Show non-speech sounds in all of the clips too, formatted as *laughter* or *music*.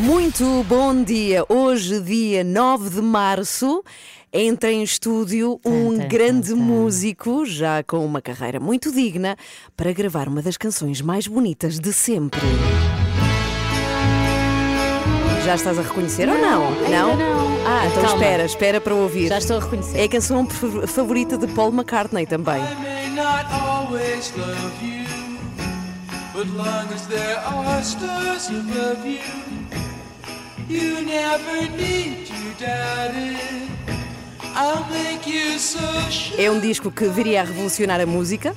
Muito bom dia. Hoje, dia 9 de março, entra em estúdio um tan, grande tan, tan. músico, já com uma carreira muito digna, para gravar uma das canções mais bonitas de sempre. Já estás a reconhecer ou não? ainda não. Ah, então Calma. espera, espera para ouvir. Já estou a reconhecer. É a canção fa- favorita de Paul McCartney também. I you, never need to doubt it. É um disco que viria a revolucionar a música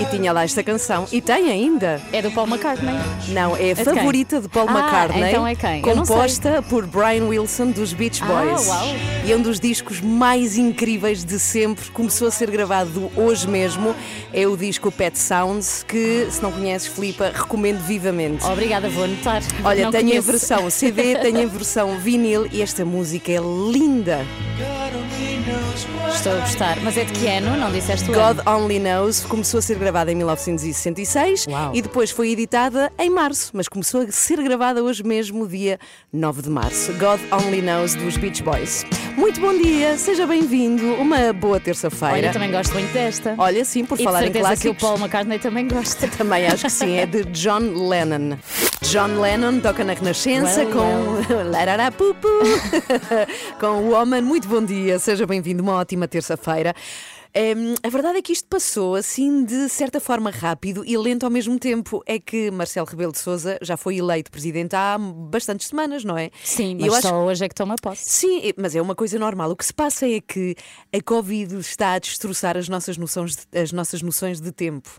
e tinha lá esta canção. E tem ainda. É do Paul McCartney. Não, é a de favorita de Paul Ah, McCartney. então é quem? Composta por Brian Wilson dos Beach Ah, Boys. uau. E é um dos discos mais incríveis de sempre. Começou a ser gravado hoje mesmo. É o disco Pet Sounds, que, se não conheces, Filipa, recomendo vivamente. Obrigada, vou anotar. Olha, Não tenho conheço. a versão *laughs* CD, tenho a versão vinil e esta música é linda. Estou a gostar. Mas é de que ano? Não disseste o God ano. Only Knows começou a ser gravada em 1966 Uau. e depois foi editada em março, mas começou a ser gravada hoje mesmo, dia 9 de março. God Only Knows dos Beach Boys. Muito bom dia, seja bem-vindo. Uma boa Olha, terça-feira. eu também gosto muito desta. Olha, sim, por e falar em certeza que o clássicos. Paul McCartney também gosta. *laughs* Também acho que sim, é de John Lennon. John Lennon toca na Renascença Well, com Lararapupu *laughs* *laughs* com o Woman. Muito bom dia, seja bem-vindo, uma ótima terça-feira. A verdade é que isto passou assim de certa forma rápido e lento ao mesmo tempo. É que Marcelo Rebelo de Souza já foi eleito presidente há bastantes semanas, não é? Sim, mas eu acho só hoje é que toma posse. Sim, mas é uma coisa normal. O que se passa é que a Covid está a destroçar as nossas noções de, as nossas noções de tempo.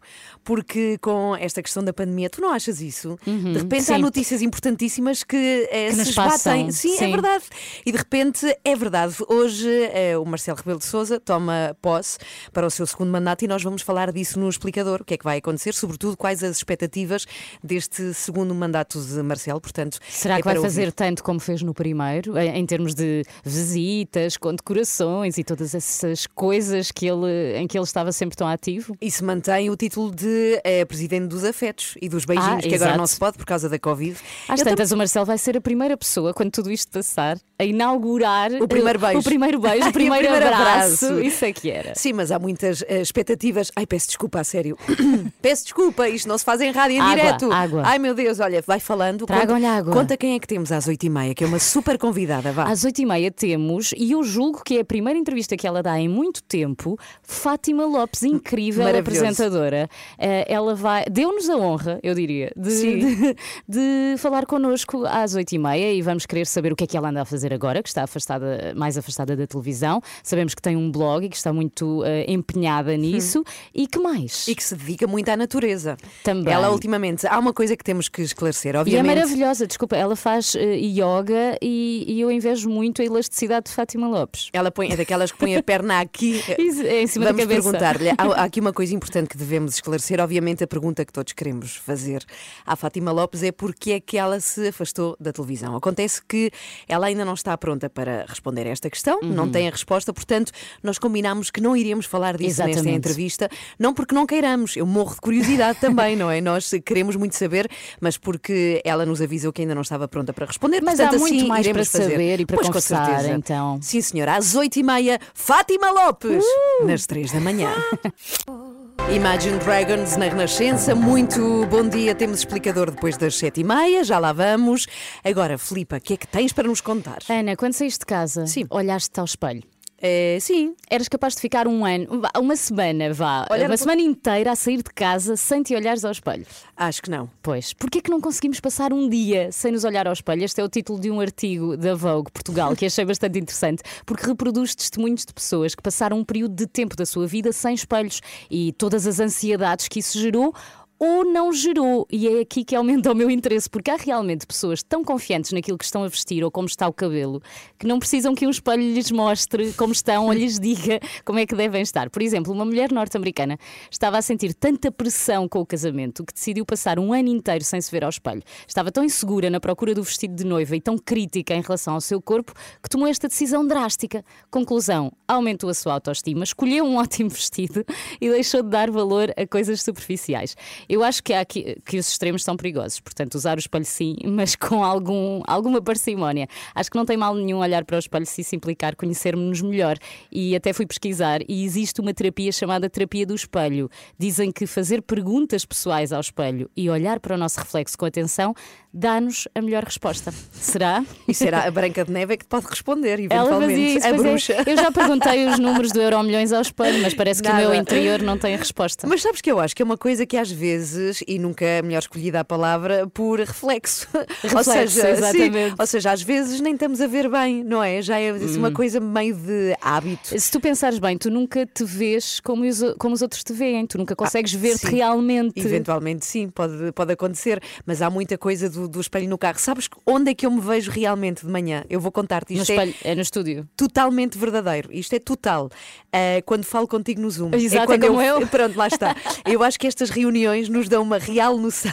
Porque com esta questão da pandemia, tu não achas isso? de repente há sim. notícias importantíssimas que, eh, Que se esbatem. passam, Sim, é sim. verdade. E de repente é verdade. Hoje eh, o Marcelo Rebelo de Souza toma posse para o seu segundo mandato e nós vamos falar disso no explicador. O que é que vai acontecer? Sobretudo, quais as expectativas deste segundo mandato de Marcelo. Portanto, Será é que vai para fazer ouvir. tanto como fez no primeiro, em, em termos de visitas, condecorações e todas essas coisas que ele, em que ele estava sempre tão ativo? E se mantém o título de eh, presidente dos afetos e dos beijinhos, Ah, que agora exato. não se pode por causa da Covid. Às Eu tantas, o Marcelo vai ser a primeira pessoa, quando tudo isto passar, a inaugurar O primeiro beijo. O primeiro *laughs* beijo, o primeiro, primeiro abraço. abraço. Isso é que era. Sim, mas há muitas eh, expectativas. Ai, peço desculpa, a sério. *coughs* peço desculpa, isto não se faz em rádio em Água, direto. água. Ai, meu Deus, olha, vai falando. Tragam-lhe conta, água. Conta quem é que temos às oito e meia, que é uma super convidada, vá. Às oito e meia temos, e eu julgo que é a primeira entrevista que ela dá em muito tempo, Fátima Lopes, incrível Maravilhoso. apresentadora. Eh, ela vai, deu-nos a honra, eu diria, de, Sim. de, de falar connosco às oito e meia e vamos querer saber o que é que ela anda a fazer agora, que está afastada, mais afastada da televisão. Sabemos que tem um blog e que está muito eh, empenhada nisso. E que mais? E que se dedica muito à natureza. Também. Ela, ultimamente, há uma coisa que temos que esclarecer, E é obviamente. maravilhosa, desculpa, ela faz eh, yoga e, e eu invejo muito a elasticidade de Fátima Lopes. Ela põe, é daquelas que põe a perna aqui. *laughs* Isso, é em cima da Vamos cabeça. perguntar-lhe. Há, há aqui uma coisa *laughs* importante que devemos esclarecer. Obviamente, a pergunta que todos queremos fazer à Fátima Lopes é porque é que ela se afastou da televisão. Acontece que ela ainda não está pronta para responder a esta questão, Uhum. não tem a resposta, portanto, nós combinámos que não iríamos falar disso nesta Exatamente. entrevista. Não porque não queiramos, eu morro de curiosidade *laughs* também, não é? Nós queremos muito saber, mas porque ela nos avisou que ainda não estava pronta para responder. Mas portanto, há muito assim, mais para fazer. saber e para Pois, conversar, então. Sim, senhora, às oito e meia, Fátima Lopes, Uh! nas três da manhã. *laughs* Imagine Dragons na Renascença, muito bom dia. Temos explicador depois das sete e meia, já lá vamos. Agora, Filipa, o que é que tens para nos contar? Ana, quando saíste de casa, Sim. olhaste-te ao espelho. É, sim, Eras capaz de ficar um ano, uma semana, vá, Olhar uma semana inteira a sair de casa sem te olhares ao espelho. acho que não. Pois, porquê que não conseguimos passar um dia sem nos olhar ao espelho? Este é o título de um artigo da Vogue Portugal que achei *laughs* bastante interessante, porque reproduz testemunhos de pessoas que passaram um período de tempo da sua vida sem espelhos e todas as ansiedades que isso gerou ou não gerou. E é aqui que aumenta o meu interesse, porque há realmente pessoas tão confiantes naquilo que estão a vestir ou como está o cabelo que não precisam que um espelho lhes mostre como estão ou lhes diga como é que devem estar. Por exemplo, uma mulher norte-americana estava a sentir tanta pressão com o casamento que decidiu passar um ano inteiro sem se ver ao espelho. Estava tão insegura na procura do vestido de noiva e tão crítica em relação ao seu corpo que tomou esta decisão drástica. Conclusão: aumentou a sua autoestima, escolheu um ótimo vestido e deixou de dar valor a coisas superficiais. Eu acho que, há aqui, que os extremos são perigosos, portanto, usar o espelho sim, *laughs* mas com algum, alguma parcimónia. Acho que não tem mal nenhum olhar para o espelho se isso implicar conhecermos-nos melhor. E até fui pesquisar e existe uma terapia chamada terapia do espelho. Dizem que fazer perguntas pessoais ao espelho e olhar para o nosso reflexo com atenção dá-nos a melhor resposta. Será? E será a Branca de Neve é que pode responder, *laughs* Ela eventualmente. isso, a pois é. bruxa. Eu já perguntei os números do Euro Milhões ao espelho, mas parece que o meu Nada. interior não tem a resposta. Mas sabes que eu acho que é uma coisa que às vezes, e nunca é melhor escolhida a palavra, por reflexo. *laughs* ou Reflexo, seja, exatamente. sim, ou seja, às vezes nem estamos a ver bem, não é? Já é assim, Hum. uma coisa meio de hábito. Se tu pensares bem, tu nunca te vês como os, como os outros te veem, tu nunca consegues ver-te Ah, sim. realmente. Eventualmente sim, pode, pode acontecer, mas há muita coisa do, do espelho no carro. Sabes onde é que eu me vejo realmente de manhã? Eu vou contar-te No isto. espelho, É é no estúdio. totalmente verdadeiro. Isto é total. Ah, quando falo contigo no Zoom. Exato, é quando como eu. Pronto, lá está. *laughs* Eu acho que estas reuniões nos dão uma real noção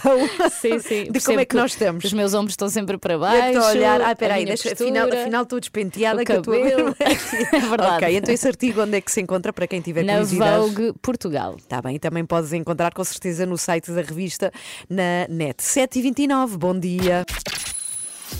Sim, *laughs* sim. de como é que nós estamos. Os meus ombros estão sempre para Eu baixo. estou a olhar, ah, peraí, deixa, afinal, afinal estou despenteada o que estou a ver. cabelo. *laughs* *laughs* É verdade. Ok, então esse artigo onde é que se encontra para quem tiver Na? Vogue Portugal. Está bem, também podes encontrar com certeza no site da revista na net. 7h29, bom dia.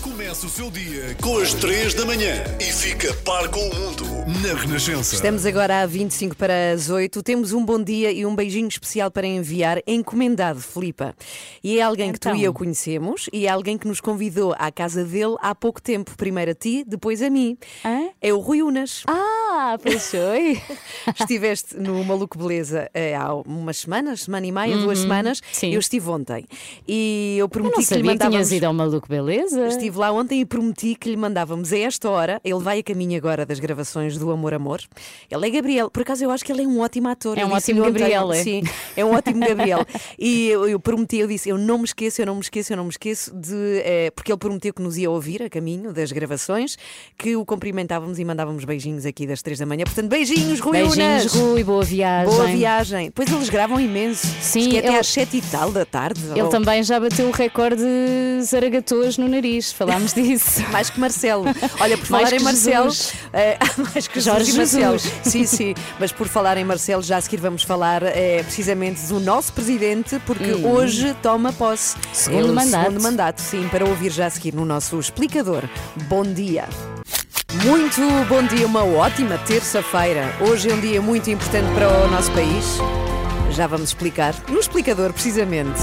Começa o seu dia com as 3 da manhã e fica par com o mundo na Renascença. Estamos agora a 25 para as 8. Temos um bom dia e um beijinho especial para enviar, encomendado, Filipa. E é alguém que tu Então. e eu conhecemos e é alguém que nos convidou à casa dele há pouco tempo. Primeiro a ti, depois a mim. Hã? É o Rui Unas. Ah, pois foi. *laughs* Estiveste no Maluco Beleza eh, há umas semanas, semana e meia, duas semanas. Uhum. sim. Eu estive ontem e eu Eu prometi não que lhe sabia que mandávamos. tinhas ido ao maluco, beleza? Estive lá ontem e prometi que lhe mandávamos a esta hora. Ele vai a caminho agora das gravações do Amor Amor. Ele é Gabriel. Por acaso eu acho que ele é um ótimo ator. É Eu um ótimo Gabriel, é? Sim, é um ótimo Gabriel. *laughs* E eu, eu prometi, eu disse, eu não me esqueço, eu não me esqueço, eu não me esqueço de. eh, porque ele prometeu que nos ia ouvir a caminho das gravações, que o cumprimentávamos e mandávamos beijinhos aqui das três da manhã. Portanto, beijinhos, Rui Beijinhos, Unas. Rui, boa viagem. Boa viagem. Pois eles gravam imenso. Sim, Acho que é até ele- às sete e tal da tarde. Ele ou- também já bateu o recorde de no nariz, falámos *laughs* disso. Mais que Marcelo. Olha, por *laughs* falar em Marcelo. *laughs* Eh, mais que Jorge Jesus e Marcelo. Sim, sim. Mas por falar em Marcelo, já a seguir vamos falar eh, precisamente do nosso presidente, porque hoje toma posse. Hum. Segundo É o mandato. Segundo mandato, sim, para ouvir já a seguir no nosso explicador. Bom dia. Muito bom dia, uma ótima terça-feira. Hoje é um dia muito importante para o nosso país. Já vamos explicar. No explicador, precisamente.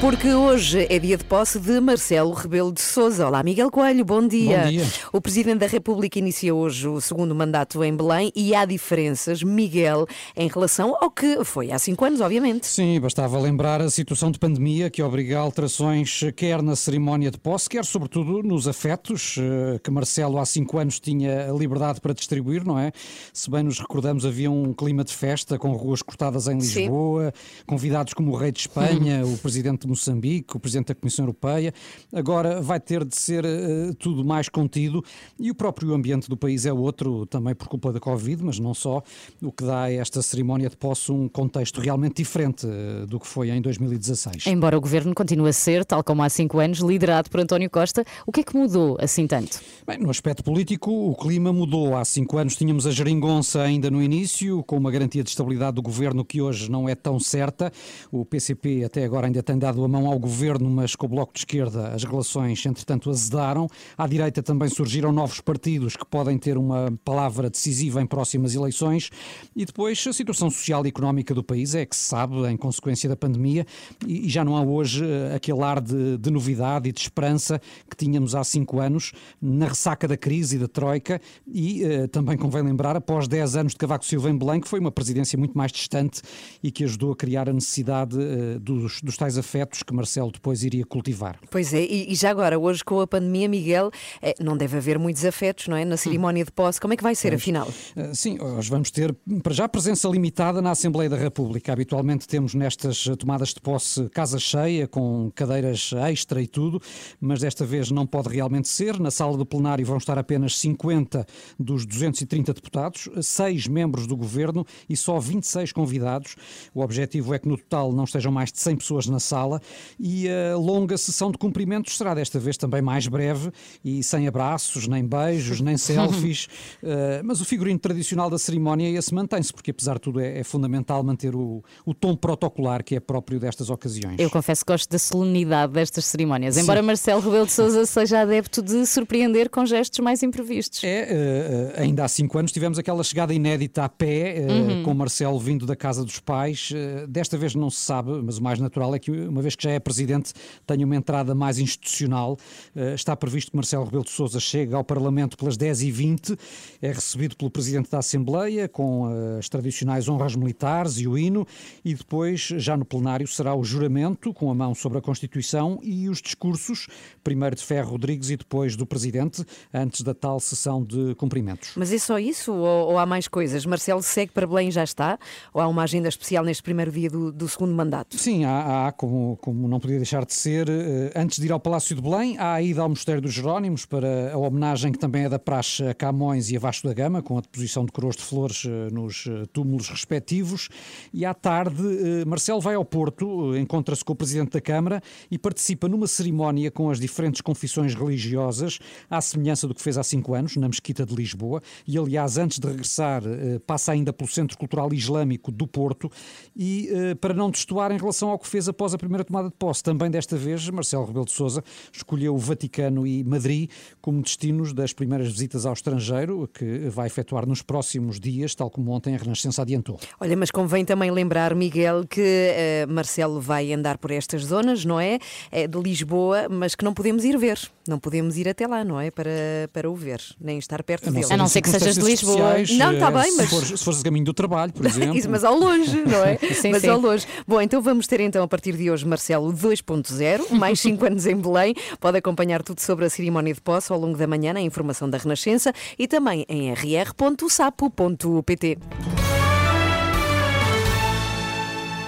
Porque hoje é dia de posse de Marcelo Rebelo de Sousa. Olá, Miguel Coelho, bom dia. Bom dia. O Presidente da República inicia hoje o segundo mandato em Belém e há diferenças, Miguel, em relação ao que foi há cinco anos, obviamente. Sim, bastava lembrar a situação de pandemia que obriga a alterações quer na cerimónia de posse, quer sobretudo nos afetos, eh, que Marcelo há cinco anos tinha a liberdade para distribuir, não é? Se bem nos recordamos, havia um clima de festa com ruas cortadas em Sim. Lisboa, convidados como o Rei de Espanha, *laughs* o Presidente de Moçambique, o Presidente da Comissão Europeia. Agora vai ter de ser eh, tudo mais contido e o próprio ambiente do país é outro, também por culpa da Covid, mas não só, o que dá a esta cerimónia de posse um contexto realmente diferente eh, do que foi em 2016. Embora o governo continue a ser, tal como há cinco anos, liderado por António Costa, o que é que mudou assim tanto? Bem, no aspecto político, o clima mudou. Há cinco anos tínhamos a geringonça ainda no início, com uma garantia de estabilidade do governo que hoje não é tão certa. O PCP até agora ainda tem dado a mão ao governo, mas com o Bloco de Esquerda as relações, entretanto, azedaram. À direita também surgiram novos partidos que podem ter uma palavra decisiva em próximas eleições. E depois a situação social e económica do país é que se sabe, em consequência da pandemia, e já não há hoje eh, aquele ar de, de novidade e de esperança que tínhamos há cinco anos, na ressaca da crise e da Troika, e eh, também convém lembrar, após 10 anos de Cavaco Silva em Belém, foi uma presidência muito mais distante e que ajudou a criar a necessidade eh, dos, dos tais afetos afetos que Marcelo depois iria cultivar. Pois é, e, e já agora, hoje com a pandemia, Miguel, eh, não deve haver muitos afetos, não é? Na cerimónia de posse, como é que vai ser, afinal? Uh, Sim, nós vamos ter, para já, presença limitada na Assembleia da República. Habitualmente temos nestas tomadas de posse casa cheia, com cadeiras extra e tudo, mas desta vez não pode realmente ser. Na sala do plenário vão estar apenas 50 dos 230 deputados, seis membros do governo e só 26 convidados. O objetivo é que no total não estejam mais de 100 pessoas na sala e a longa sessão de cumprimentos será desta vez também mais breve e sem abraços, nem beijos, nem *laughs* selfies. Uh, mas o figurino tradicional da cerimónia esse mantém-se, porque apesar de tudo é, é fundamental manter o, o tom protocolar que é próprio destas ocasiões. Eu confesso que gosto da solenidade destas cerimónias, embora Marcelo Rebelo de Sousa seja adepto de surpreender com gestos mais imprevistos. É, eh, ainda há cinco anos tivemos aquela chegada inédita a pé, eh, Uhum. com Marcelo vindo da casa dos pais. Desta vez não se sabe, mas o mais natural é que, uma vez que já é presidente, tenha uma entrada mais institucional. Eh, está previsto que Marcelo Rebelo de Sousa chegue ao Parlamento pelas 10h20, é recebido pelo presidente da Assembleia, com eh, as tradicionais honras militares e o hino, e depois, já no plenário, será o juramento, com a mão sobre a Constituição, e os discursos, primeiro de Ferro Rodrigues e depois do presidente, antes da tal sessão de cumprimentos. Mas é só isso ou, ou há mais coisas? Marcelo segue para Belém já está? Ou há uma agenda especial neste primeiro dia do, do segundo mandato? Sim, há, há, como, como não podia deixar de ser, eh, antes de ir ao Palácio de Belém, há a ida ao Mosteiro dos Jerónimos para a homenagem que também é da praxe a Camões e a Vasco da Gama, com a deposição de coroas de flores eh, nos eh, túmulos respectivos. E à tarde, Marcelo vai ao Porto, encontra-se com o Presidente da Câmara e participa numa cerimónia com as diferentes confissões religiosas, à semelhança do que fez há cinco anos, na Mesquita de Lisboa. E, aliás, antes de regressar, passa ainda pelo Centro Cultural Islâmico do Porto e, para não destoar em relação ao que fez após a primeira tomada de posse, também desta vez, Marcelo Rebelo de Sousa escolheu o Vaticano e Madrid como destinos das primeiras visitas ao estrangeiro, que vai efetuar nos próximos dias, tal como ontem a Renascença adiantou. Olha, mas convém também lembrar, Miguel, que eh, Marcelo vai andar por estas zonas, não é? É de Lisboa, mas que não podemos ir ver. Não podemos ir até lá, não é? Para, para o ver, nem estar perto dele. A não ser que sejas de Lisboa. Não, tá especiais, bem, se mas- fores- Se fores a caminho do trabalho, por *laughs* exemplo. Isso, mas ao longe, não é? Sim, mas sim. ao longe. Bom, então vamos ter então a partir de hoje Marcelo 2.0, mais *laughs* 5 anos em Belém. Pode acompanhar tudo sobre a cerimónia de posse ao longo da manhã na informação da Renascença e também em rr.sapo.pt.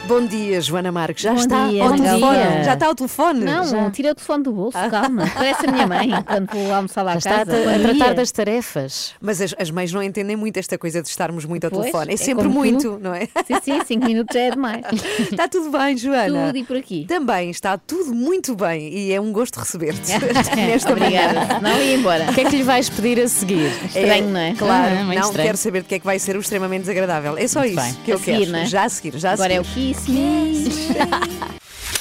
Bom dia, Joana Marques. Já Bom está dia, ao Bom telefone. dia. Já está ao telefone? Não, Já. tira o telefone do bolso, calma. Parece a minha mãe quando vou almoçar lá Já a está a, casa. a Bom tratar das tarefas. Mas as, as mães não entendem muito esta coisa de estarmos muito ao Pois, telefone. É é sempre como muito, não é? Sim, sim, cinco minutos já é demais. Está tudo bem, Joana? Tudo e por aqui. Também está tudo muito bem e é um gosto receber-te *laughs* nesta Obrigada, manhã. senão ia embora. O que é que lhe vais pedir a seguir? Estranho, não é? Claro, Ah, muito não estranho. quero saber de que é que vai ser o extremamente desagradável. É só Muito isso bem. que eu A seguir, quero. não é? Já a seguir, já a Agora é o seguir. Kiss Me.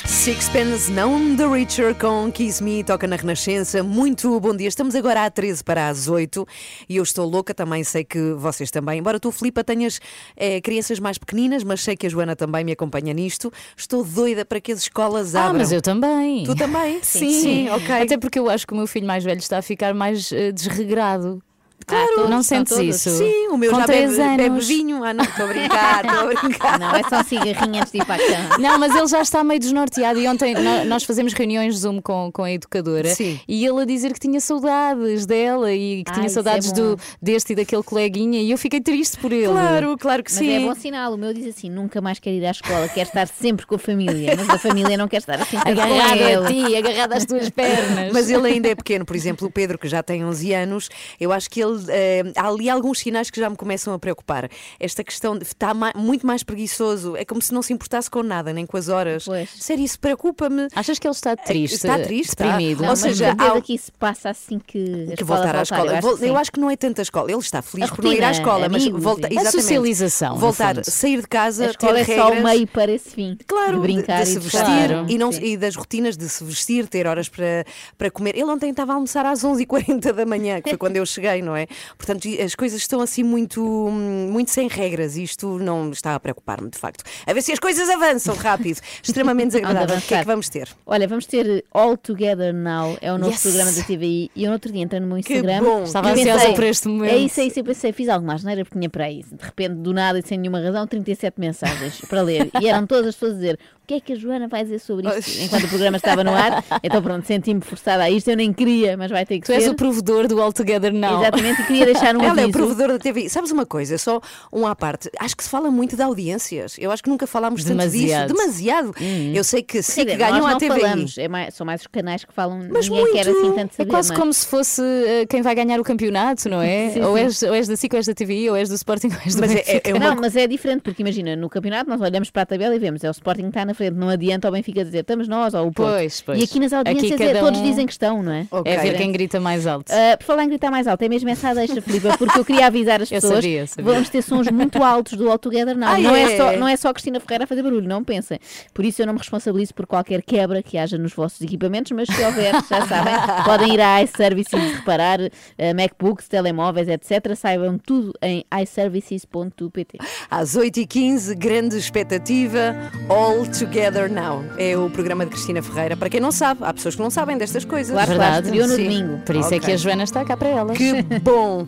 Sixpence Não The Richer com Kiss Me, toca na Renascença. Muito bom dia. Estamos agora a 13 para as 8 e eu estou louca, também sei que vocês também. Embora tu, Filipa, tenhas eh, crianças mais pequeninas, mas sei que a Joana também me acompanha nisto. Estou doida para que as escolas Ah, abram. mas eu também. Tu também? Sim, ok. Até porque eu acho que o meu filho mais velho está a ficar mais eh, desregrado. Claro, não estão sentes isso? Sim, o meu Com já bebe, bebe anos. vinho. Ah, não, estou a brincar, estou a *laughs* brincar. Não, é só cigarrinho antes de cama. *laughs* Não, mas ele já está meio desnorteado e ontem nó- nós fazemos reuniões Zoom com, com a educadora Sim. e ele a dizer que tinha saudades dela e que Ah, tinha é saudades bom. do, deste e daquele coleguinha e eu fiquei triste por ele. Claro, claro que Mas sim. é bom sinal. O meu diz assim: nunca mais quer ir à escola, quer estar sempre com a família. Mas a família não quer estar assim Agarrado a ti, agarrado às tuas pernas. *laughs* Mas ele ainda é pequeno, por exemplo, o Pedro, que já tem 11 anos, eu acho que ele. Eh, há ali alguns sinais que já me começam a preocupar. Esta questão de estar ma- muito mais preguiçoso, é como se não se importasse com nada, nem com as horas. Pois. Sério, isso preocupa-me. Achas que ele está triste? Está triste, está. deprimido? Não, Ou mas seja, certeza há- que isso passa assim que, a Que voltar à escola. Eu eu acho que não é tanto a escola. Ele está feliz A por não ir à rotina, escola, mas amigos volta, e- A exatamente. socialização, Voltar, sair de casa, A escola ter é só o meio para esse fim. Claro, de brincar de, de e se vestir Claro. e, não, Sim. e das rotinas de se vestir, ter horas para, para comer. Ele ontem estava a almoçar às 11h40 da manhã, que foi quando eu cheguei, não é? É? Portanto, as coisas estão assim muito, hum, muito sem regras e isto não está a preocupar-me, de facto. A ver se as coisas avançam rápido. *laughs* Extremamente desagradável. O que é que vamos ter? Olha, vamos ter All Together Now, é o novo Yes! programa da TVI. E eu no outro dia entrei no meu Que Instagram. bom! Estava ansiosa pensei, por este momento. É isso, é isso. Eu pensei, fiz algo mais, não era porque tinha para aí. De repente, do nada e sem nenhuma razão, 37 mensagens para ler. E eram todas as pessoas a dizer o que é que a Joana vai dizer sobre isto enquanto o programa estava no ar. *laughs* Então pronto, senti-me forçada a isto. Eu nem queria, mas vai ter que Tu és ser. o provedor do All Together Now. Exatamente, e queria deixar um Ela é o aviso. provedor da TV. Sabes uma coisa, só um à parte. Acho que se fala muito de audiências. Eu acho que nunca falámos tanto Demasiado. disso. Demasiado. Eu sei que sim, que ganham nós a TVI. falamos, é mais- são mais os canais que falam, Mas ninguém quer muito. assim tanto É saber. quase não é? como se fosse eh, quem vai ganhar o campeonato, não é? Sim, ou. És, ou és da SIC, ou és da TVI, ou és do Sporting, *laughs* ou és do Mas é- Benfica. é uma Não, mas é diferente, porque imagina, no campeonato nós olhamos para a tabela e vemos, é o Sporting que está na frente, não adianta ao Benfica dizer estamos nós ou o Porto. Pois, pois. E aqui nas audiências Aqui é, todos um- dizem que estão, não é? Ok. É ver quem grita mais alto. Ah, por falar em gritar mais alto, é mesmo essa a deixa, Filipe, porque eu queria avisar as Eu pessoas sabia, sabia. vamos ter sons muito altos do All Together Now. Ah, não, é? é? só, não é só a Cristina Ferreira a fazer barulho, não pensem. Por isso eu não me responsabilizo por qualquer quebra que haja nos vossos equipamentos, mas se houver, já *laughs* sabem, podem ir à iServices reparar ah, MacBooks, telemóveis, etc. Saibam tudo em iServices.pt. Às 8h15, grande expectativa, All Together Now. É o programa de Cristina Ferreira. Para quem não sabe, há pessoas que não sabem destas coisas. Claro, claro, estreou no sim. domingo. Por isso é Ok. que a Joana está cá para elas. Que bom!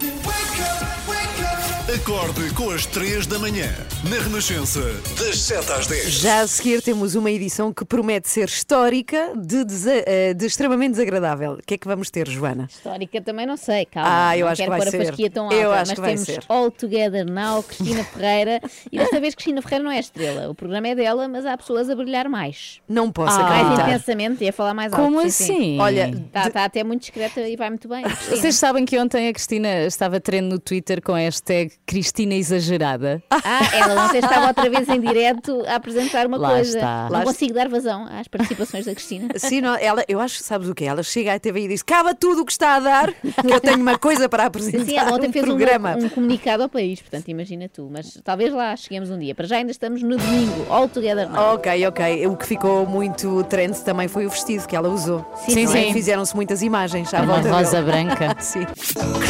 Acorde com as 3 da manhã. Na Renascença, das 7 às 10. Já a seguir temos uma edição que promete ser histórica de, desa- eh, de extremamente desagradável. O que é que vamos ter, Joana? Histórica também não sei, calma. Ah, eu não acho que quero vai pôr ser. a fasquia tão alta, Eu acho mas que vai temos ser. All Together Now, Cristina Ferreira. E desta vez Cristina Ferreira não é estrela. O programa é dela, mas há pessoas a brilhar mais. Não posso Ah. Mais acreditar. intensamente e a falar mais alto. Como sim, sim. assim? Olha, Está está até muito discreta e vai muito bem. Cristina. Vocês sabem que ontem a Cristina estava trend no Twitter com a hashtag Cristina Exagerada. Ah, ela ontem estava outra vez em direto a apresentar uma Lá coisa. está. Não Lá consigo dar vazão às participações da Cristina. *laughs* Sim, não, ela, eu acho, sabes o quê? Ela chega à TV e diz: Caba tudo o que está a dar, que eu tenho uma coisa para apresentar. Sim, ela ontem um fez um, programa. um comunicado ao país, portanto, imagina tu. Mas talvez lá cheguemos um dia. Para já ainda estamos no domingo, all together now. Ok, ok. O que ficou muito trend também foi o vestido que ela usou. Sim, é? sim. Fizeram-se muitas imagens à Uma volta rosa dele. branca. *laughs* Sim.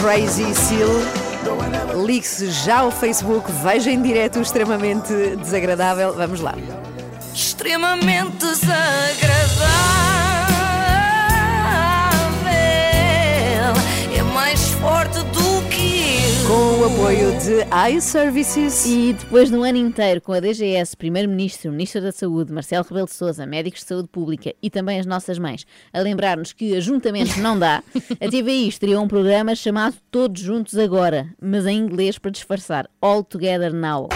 Crazy Seal. Ligue-se já ao Facebook, veja em direto o extremamente desagradável. Vamos lá. extremamente desagradável. Apoio de iServices. E depois de um ano inteiro com a DGS, Primeiro-Ministro, Ministro da Saúde, Marcelo Rebelo de Sousa, médicos de saúde pública e também as nossas mães, a lembrar-nos que ajuntamentos não dá, *laughs* a TVI estreou um programa chamado Todos Juntos Agora, mas em inglês para disfarçar All Together Now.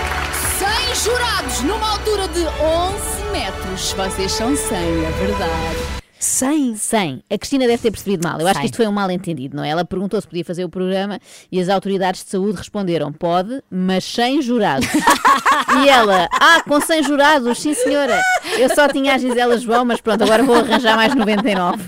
100 jurados numa altura de 11 metros. Vocês são 100, é verdade. 100. 100. A Cristina deve ter percebido mal. Eu acho que 100. isto foi um mal-entendido, não é? Ela perguntou se podia fazer o programa e as autoridades de saúde responderam: pode, mas sem jurados. *laughs* e ela: ah, com 100 jurados, sim senhora. Eu só tinha a Gisela João, mas pronto, agora vou arranjar mais 99.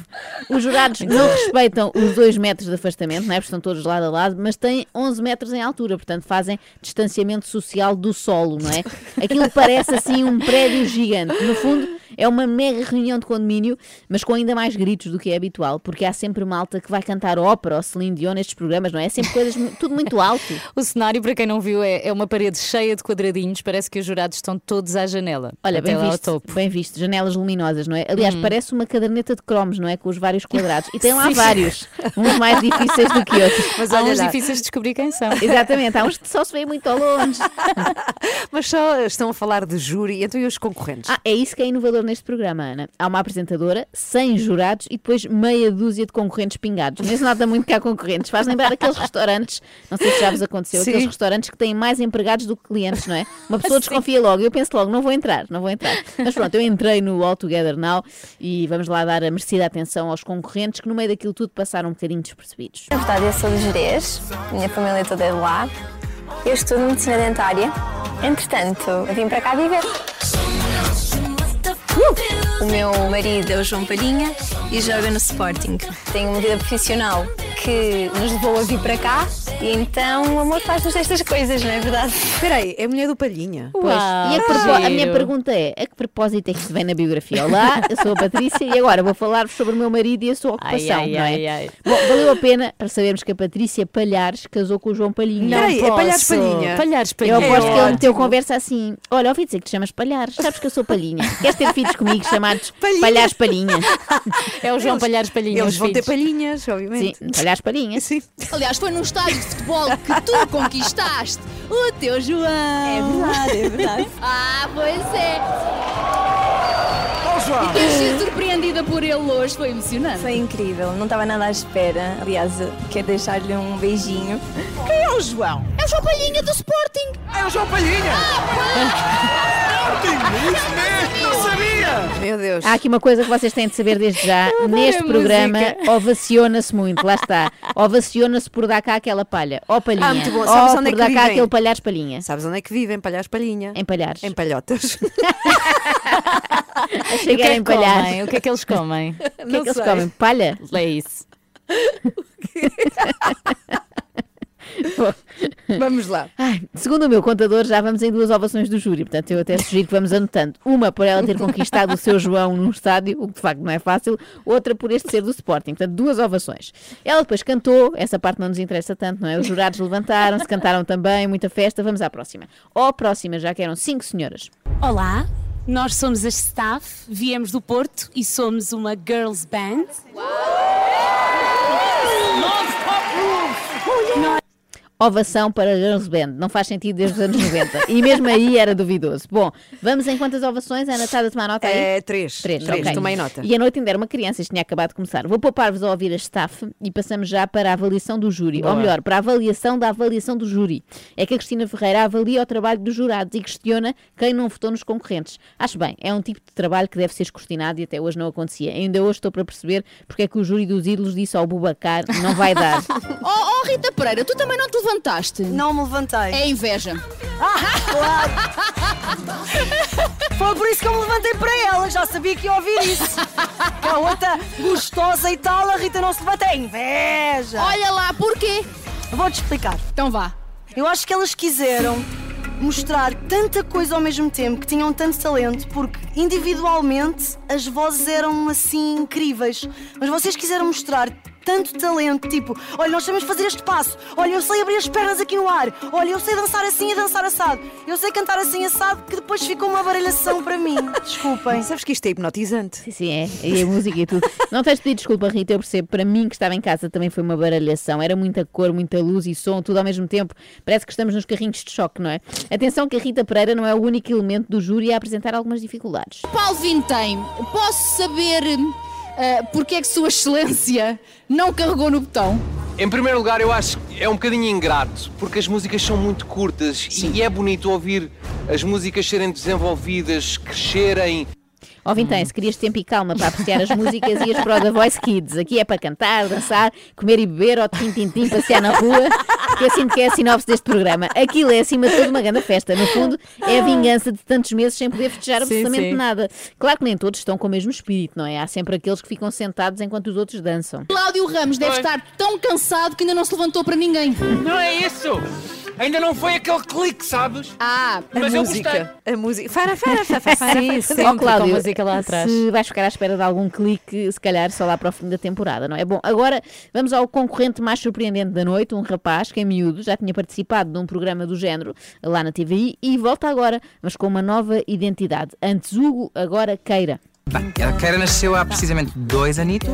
Os jurados não respeitam os 2 metros de afastamento, não é? Porque estão todos lado a lado, mas têm 11 metros em altura, portanto fazem distanciamento social do solo, não é? Aquilo parece assim um prédio gigante. No fundo, é uma mega reunião de condomínio, mas com ainda mais gritos do que é habitual, porque há sempre malta que vai cantar ópera ou Celine Dion nestes programas, não é? É sempre coisas, tudo muito alto. *laughs* O cenário, para quem não viu, é, é uma parede cheia de quadradinhos. Parece que os jurados estão todos à janela. Olha, bem visto, bem visto, janelas luminosas, não é? Aliás, parece uma caderneta de cromos, não é? Com os vários quadrados. E tem lá *laughs* Sim. vários, uns mais difíceis do que outros. *laughs* Mas Há olha uns lá, difíceis de descobrir quem são. Exatamente, há uns que só se vêem muito ao longe. mas só estão a falar de júri, então e os concorrentes? Ah, é isso que é inovador neste programa, Ana. Há uma apresentadora, 100 jurados e depois meia dúzia de concorrentes pingados. Nem se nota muito que há concorrentes. Faz lembrar aqueles restaurantes, não sei se já vos aconteceu, Sim. aqueles restaurantes que têm mais empregados do que clientes, não é? Uma pessoa desconfia logo. Eu penso logo, não vou entrar, não vou entrar. Mas pronto, eu entrei no All Together Now e vamos lá dar a merecida atenção aos concorrentes que no meio daquilo tudo passaram um bocadinho despercebidos. Na verdade, eu sou de Jerez, minha família toda é de lá. Eu estudo medicina dentária. Entretanto, vim para cá viver. O meu marido é o João Palhinha e joga no Sporting. Tenho uma vida profissional que nos levou a vir para cá. E então o amor faz-nos estas coisas, não é verdade? Espera aí, é a mulher do Palhinha. Pois, Uau, e a, a minha pergunta é: a que propósito é que se vem na biografia? Olá, eu sou a Patrícia e agora vou falar-vos sobre o meu marido e a sua ocupação, ai, não é? ai, ai. Bom, valeu a pena para sabermos que a Patrícia Palhares casou com o João Palhinha. Não Peraí, é Palhares. Palhinha? Palhares Eu Palhinha. aposto que ele ótimo. meteu conversa assim: Olha, ouvi dizer que te chamas Palhares, sabes que eu sou Palhinha. Queres ter filhos comigo chamados Palhinha. Palhares Palhinha? É o João Eles- Palhares Palhinha. Eles vão ter filhos. palhinhas, Sim, obviamente. Palhares Palhinha. Sim. Aliás, foi num estádio de futebol que tu *laughs* conquistaste o teu João. É verdade, é verdade. Ah, pois é. E ter sido surpreendida por ele hoje foi emocionante. Foi incrível, não estava nada à espera. Aliás, quero deixar-lhe um beijinho. Quem é o João? É o João Palhinha do Sporting. É o João Palhinha! Isso mesmo! Não sabia! Meu Deus. Há aqui uma coisa que vocês têm de saber desde já. Neste programa ovaciona-se muito, lá está. Ovaciona-se por dar cá aquela palha. Ó palhinha. Ah, muito bom. Sabes onde é por que dar cá vivem? aquele palhares palhinha. Sabes onde é que vivem? Palhares Palhinha. Em palhares. Em palhotas. *laughs* Achei E que é que comem? O que é que eles comem? *laughs* O que é que eles comem? Palha? É isso. *laughs* Vamos lá. ai, segundo o meu contador, já vamos em duas ovações do júri. Portanto, eu até sugiro que vamos anotando. Uma por ela ter conquistado o seu João num estádio, o que de facto não é fácil. Outra por este ser do Sporting. Portanto, duas ovações. Ela depois cantou. Essa parte não nos interessa tanto, não é? Os jurados levantaram-se, cantaram também. Muita festa. Vamos à próxima. Ó, próxima, já que eram cinco senhoras. Olá, nós somos a staff, viemos do Porto e somos uma girls band. Ovação para Girls Band. Não faz sentido desde os anos 90. E mesmo aí era duvidoso. Bom, vamos em quantas ovações? A Ana está a tomar nota aí? É três. Três, Três, ok. tomei nota. E a noite ainda era uma criança, isto tinha acabado de começar. Vou poupar-vos a ouvir a staff e passamos já para a avaliação do júri. Ou melhor, para a avaliação da avaliação do júri. É que a Cristina Ferreira avalia o trabalho dos jurados e questiona quem não votou nos concorrentes. Acho bem, é um tipo de trabalho que deve ser escrutinado e até hoje não acontecia. Ainda hoje estou para perceber porque é que o júri dos ídolos disse ao Bubacar não vai dar. *laughs* Oh, oh, Rita Pereira, tu também não te levantaste? Não me levantei. É inveja. Foi por isso que eu me levantei para ela, já sabia que ia ouvir isso. A outra gostosa e tal, a Rita não se levanta. É inveja. Olha lá, porquê? Vou-te explicar. Então vá. Eu acho que elas quiseram mostrar tanta coisa ao mesmo tempo, que tinham tanto talento, porque individualmente as vozes eram assim incríveis. Mas vocês quiseram mostrar tanto talento, tipo, olha, nós sabemos fazer este passo, olha, eu sei abrir as pernas aqui no ar, olha, eu sei dançar assim e dançar assado, eu sei cantar assim assado, que depois ficou uma baralhação para mim. Desculpem. Sabes que isto é hipnotizante. Sim, sim, é. E a música e tudo. Não tens de pedir desculpa, Rita, eu percebo. Para mim, que estava em casa, também foi uma baralhação. Era muita cor, muita luz e som, tudo ao mesmo tempo. Parece que estamos nos carrinhos de choque, não é? Atenção que a Rita Pereira não é o único elemento do júri a apresentar algumas dificuldades. Paulo Vintém, posso saber uh, porque é que Sua Excelência não carregou no botão? Em primeiro lugar, eu acho que é um bocadinho ingrato, porque as músicas são muito curtas e é bonito ouvir as músicas serem desenvolvidas, crescerem. Ó Vintém, se querias tempo e calma para apreciar as músicas, ias para o The Voice Kids. Aqui é para cantar, dançar, comer e beber, ou tim-tim-tim, passear na rua. Que eu sinto que é a sinopse deste programa. Aquilo é, acima de tudo, uma grande festa. No fundo, é a vingança de tantos meses sem poder festejar Sim, absolutamente sim. nada. Claro que nem todos estão com o mesmo espírito, não é? Há sempre aqueles que ficam sentados enquanto os outros dançam. Cláudio Ramos deve Oi. estar tão cansado que ainda não se levantou para ninguém. Não é isso! Ainda não foi aquele clique, sabes? Ah, A Mas eu música. A música. Fara, fara, fara, fara, fara. Sim, sempre com a Cláudio, música lá atrás. Se vais ficar à espera de algum clique, se calhar só lá para o fim da temporada, não é? Bom, agora vamos ao concorrente mais surpreendente da noite, um rapaz que é miúdo, já tinha participado de um programa do género lá na TVI e volta agora, mas com uma nova identidade. Antes Hugo, agora Queira. Bem, a Keira nasceu há precisamente dois anitos.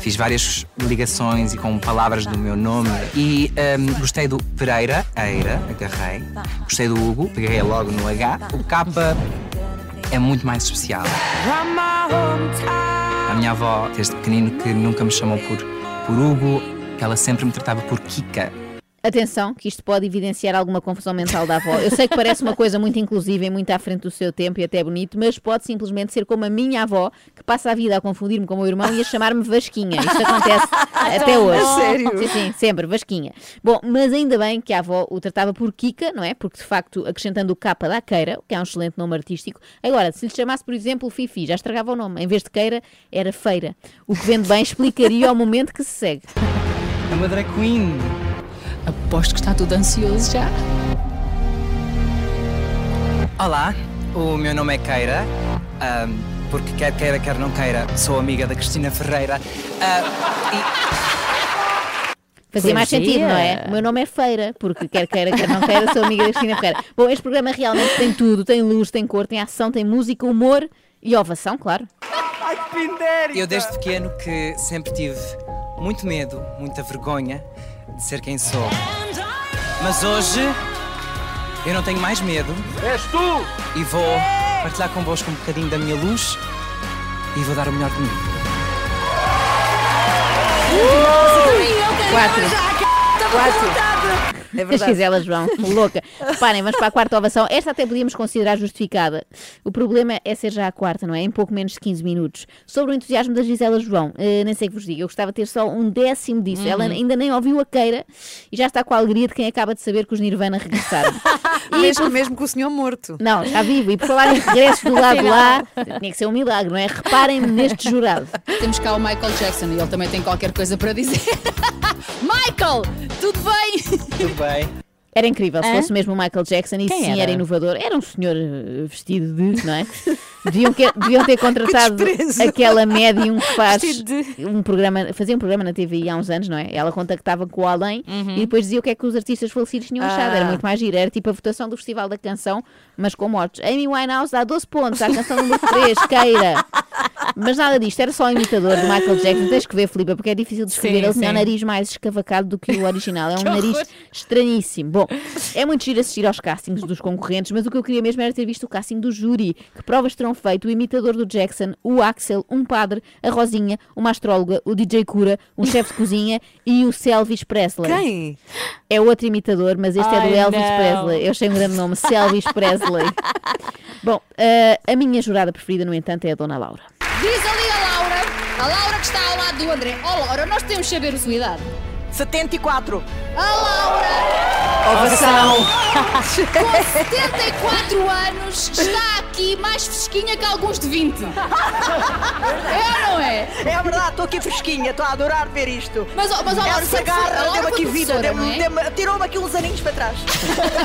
Fiz várias ligações e com palavras do meu nome. E hum, gostei do Pereira, Eira, agarrei. Gostei do Hugo, peguei logo no H. O K é muito mais especial. A minha avó, desde pequenino, que nunca me chamou por, por Hugo, ela sempre me tratava por Kika. Atenção, que isto pode evidenciar alguma confusão mental da avó. Eu sei que parece uma coisa muito inclusiva e muito à frente do seu tempo e até bonito, mas pode simplesmente ser como a minha avó, que passa a vida a confundir-me com o meu irmão e a chamar-me Vasquinha. Isto acontece *laughs* até hoje. A sério? Sim, sim, sempre, Vasquinha. Bom, mas ainda bem que a avó o tratava por Kika, não é? Porque de facto, acrescentando o capa da Queira, o que é um excelente nome artístico. Agora, se lhe chamasse, por exemplo, Fifi, já estragava o nome. Em vez de Queira, era Feira. O que vende bem explicaria ao momento que se segue. É uma drag queen. Aposto que está tudo ansioso já. Olá, o meu nome é Keira. porque quer queira, quer não queira, sou amiga da Cristina Ferreira. Ah, Fazia mais sentido, não é? O meu nome é Feira, porque quer queira, quer não queira, sou amiga da Cristina Ferreira. Bom, este programa realmente tem tudo: tem luz, tem cor, tem ação, tem música, humor e ovação, claro. e eu desde pequeno que sempre tive muito medo, muita vergonha de ser quem sou. Mas hoje eu não tenho mais medo. És tu! E vou partilhar convosco um bocadinho da minha luz e vou dar o melhor de mim. Quatro. Quatro. É As verdade. Giselas vão, louca. Reparem, vamos para a quarta ovação. Esta até podíamos considerar justificada. O problema é ser já a quarta, não é? Em pouco menos de 15 minutos. Sobre o entusiasmo da Gisela João, eh, nem sei que vos diga, eu gostava de ter só um décimo disso. Uhum. Ela ainda nem ouviu a queira e já está com a alegria de quem acaba de saber que os Nirvana regressaram. *laughs* mesmo, mesmo com o senhor morto. Não, está vivo. E por falar em regressos do lado de lá, tinha que ser um milagre, não é? Reparem neste jurado. Temos cá o Michael Jackson e ele também tem qualquer coisa para dizer. *laughs* Michael, tudo bem? Tudo bem. Era incrível, se Hã? fosse mesmo o Michael Jackson, e Quem sim era? era? inovador. Era um senhor eh, vestido de, não é? Deviam, que- deviam ter *laughs* contratado aquela médium que faz Vestido um programa, fazia um programa na TVI há uns anos, não é? Ela contactava com o além e depois dizia o que é que os artistas falecidos tinham achado. Era Ah. muito mais giro. Era tipo a votação do Festival da Canção, mas com mortos. Amy Winehouse dá 12 pontos à canção número 3, queira. Mas nada disto, era só um imitador do Michael Jackson. Tens que ver, Filipe, porque é difícil de descrever. Sim, Ele tinha o sim. nariz mais escavacado do que o original. É *laughs* um nariz estranhíssimo. Bom, é muito giro assistir aos castings dos concorrentes, mas o que eu queria mesmo era ter visto o casting do júri. Que provas terão feito o imitador do Jackson, o Axel, um padre, a Rosinha, uma astróloga, o DJ Cura, um chefe de cozinha *laughs* e o Selvis Presley. Quem? É outro imitador, mas este é do Ai, Elvis não. Presley. Eu achei um grande nome, Selvis Presley. *laughs* Bom, eh, a minha jurada preferida, no entanto, é a Dona Laura. Diz ali a Laura, a Laura que está ao lado do André. Oh Laura, nós temos de saber a sua idade. 74. A Laura, Ovação. com 74 anos, está aqui mais fresquinha que alguns de 20. É ou não é? É verdade, estou aqui fresquinha, estou a adorar ver isto. Mas, ó, mas, ó, Laura, Essa garra deu-me aqui vida, é? tirou-me aqui uns aninhos para trás.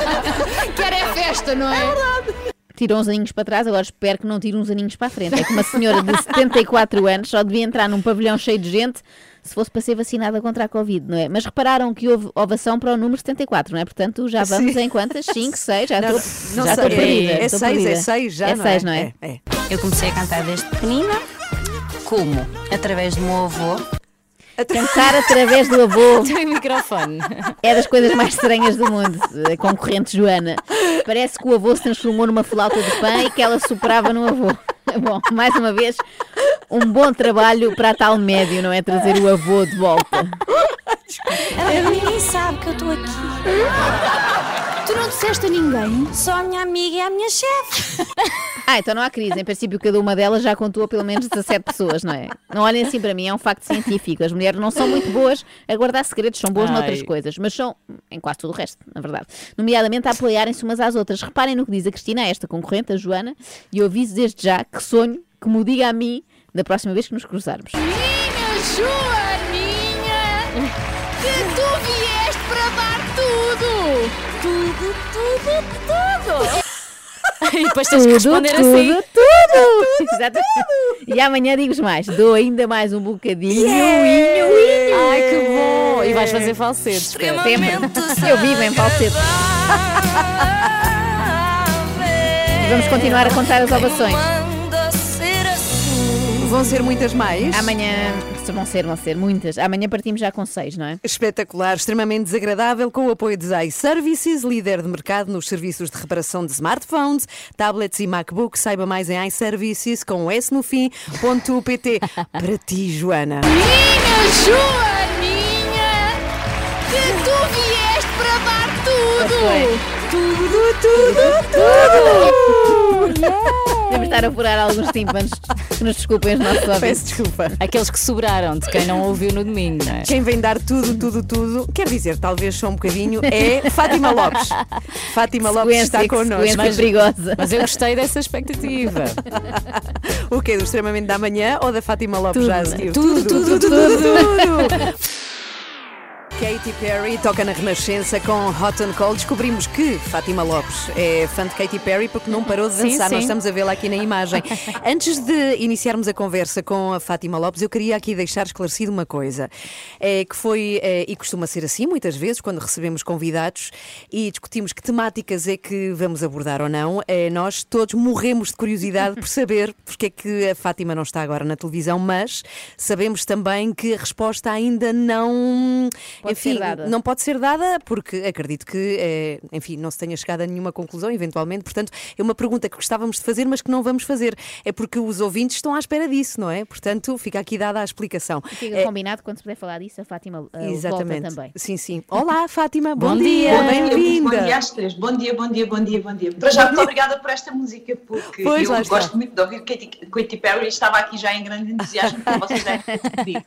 *laughs* Quer é festa, não é? Tirou uns aninhos para trás, agora espero que não tire uns aninhos para a frente. É que uma senhora de *laughs* 74 anos só devia entrar num pavilhão cheio de gente se fosse para ser vacinada contra a Covid, não é? Mas repararam que houve ovação para o número 74, não é? Portanto, já vamos Sim. em quantas? 5, 6, já Não, estou não já sei, perdida. é estou seis, perdida. é seis já, É não 6, é? não é? É, é. Eu comecei a cantar desde pequenina. Como? Através do meu avô. Cantar através do avô *laughs* Tem microfone. é das coisas mais estranhas do mundo. A concorrente Joana. Parece que o avô se transformou numa flauta de pão e que ela superava no avô. *laughs* Bom, mais uma vez, um bom trabalho para a tal médio, não é? Trazer o avô de volta. Ninguém sabe que eu estou aqui. Tu não disseste a ninguém? Só a minha amiga e a minha chefe. Ah, então não há crise. Em princípio, cada uma delas já contou a pelo menos 17 pessoas, não é? Não olhem assim para mim, é um facto científico. As mulheres não são muito boas a guardar segredos, são boas Ai. noutras coisas, mas são em quase tudo o resto, na verdade. Nomeadamente a apoiarem-se umas às outras. Reparem no que diz a Cristina, a esta concorrente, a Joana, e eu aviso desde já que sonho que me o diga a mim da próxima vez que nos cruzarmos. Minha Joaninha, Tudo, tudo, tudo! *laughs* E depois tens que responder tudo, assim. Tudo, Exatamente. E amanhã digo-vos mais. Dou ainda mais um bocadinho. Inho, inho. Ai, que bom! E vais fazer falsetes. espera. Sempre. Eu vivo em falsete. E vamos continuar a contar as ovações. Vão ser muitas mais. Amanhã, vão ser, vão ser muitas. Amanhã partimos já com seis, não é? Espetacular, extremamente desagradável, com o apoio de Zai Services, líder de mercado nos serviços de reparação de smartphones, tablets e MacBook. Saiba mais em iServices com o S no fim, ponto PT. *laughs* Para ti, Joana. Minha Joaninha, que tu vieste para dar tudo! Tudo, tudo, tudo! Devemos estar a furar alguns tímpanos. Que nos desculpem os nossos ouvintes. Peço desculpa. Aqueles que sobraram de quem não ouviu no domingo, não é? Quem vem dar tudo, tudo, tudo, quer dizer, talvez só um bocadinho, é Fátima Lopes. Fátima Lopes Sequência, está connosco. sequência perigosa. Mas eu gostei dessa expectativa. *laughs* O quê? Do extremamente da manhã ou da Fátima Lopes Tudo, já a seguir? tudo, tudo, tudo, tudo. tudo. Katy Perry toca na Renascença com Hot and Cold. Descobrimos que Fátima Lopes é fã de Katy Perry porque não parou de Sim, dançar. sim. Nós estamos a vê-la aqui na imagem. *laughs* Antes de iniciarmos a conversa com a Fátima Lopes, eu queria aqui deixar esclarecido uma coisa. É que foi, é, e costuma ser assim muitas vezes, quando recebemos convidados e discutimos que temáticas é que vamos abordar ou não, é, nós todos morremos de curiosidade por saber *laughs* porque é que a Fátima não está agora na televisão, mas sabemos também que a resposta ainda não. Pode enfim, ser dada. não pode ser dada porque acredito que, eh, enfim, não se tenha chegado a nenhuma conclusão, eventualmente. Portanto, é uma pergunta que gostávamos de fazer, mas que não vamos fazer. É porque os ouvintes estão à espera disso, não é? Portanto, fica aqui dada a explicação. Fica Eh, combinado quando se puder falar disso, a Fátima uh, Exatamente. volta também. Sim, sim. Olá, Fátima, bom, Bom dia, dia. bem-vinda. Bom dia às três. Bom dia, bom dia, bom dia, bom dia. Para já, muito obrigada por esta música, porque Pois, eu lá está. gosto muito de ouvir Katy, Katy Perry e estava aqui já em grande entusiasmo, como vocês devem ter percebido.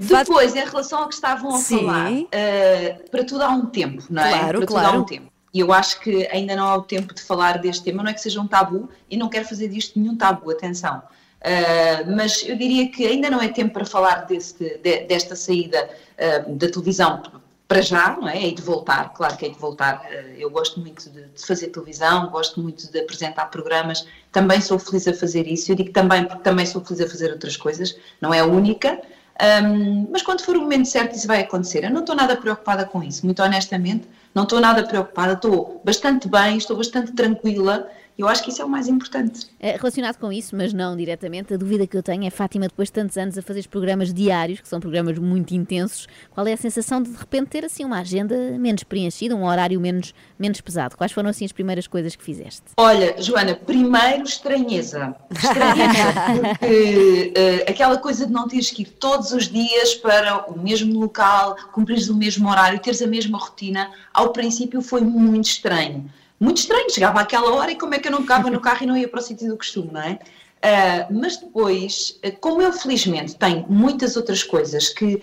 Depois, em relação ao que estavam a Sim. falar, eh, para tudo há um tempo, não é? Claro, para tudo há claro. um tempo. E eu acho que ainda não há o tempo de falar deste tema, não é que seja um tabu, e não quero fazer disto nenhum tabu, atenção. Uh, mas eu diria que ainda não é tempo para falar de- desta saída uh, da televisão para já, não é? E de voltar, claro que é de voltar. Uh, eu gosto muito de, de fazer televisão, gosto muito de apresentar programas, também sou feliz a fazer isso. Eu digo também porque também sou feliz a fazer outras coisas, não é a única. Um, mas quando for o momento certo, isso vai acontecer. Eu não estou nada preocupada com isso, muito honestamente, não estou nada preocupada, estou bastante bem, estou bastante tranquila. Eu acho que isso é o mais importante. Eh, Relacionado com isso, mas não diretamente, a dúvida que eu tenho é, Fátima, depois de tantos anos a fazer programas diários, que são programas muito intensos, qual é a sensação de de repente ter assim uma agenda menos preenchida, um horário menos, menos pesado? Quais foram assim as primeiras coisas que fizeste? Olha, Joana, primeiro estranheza. Estranheza, *laughs* porque eh, aquela coisa de não teres que ir todos os dias para o mesmo local, cumprires o mesmo horário, teres a mesma rotina, ao princípio foi muito estranho. Muito estranho, chegava àquela hora e como é que eu não pegava no carro e não ia para o sítio do costume, não é? Ah, mas depois, eh, como eu felizmente tenho muitas outras coisas que,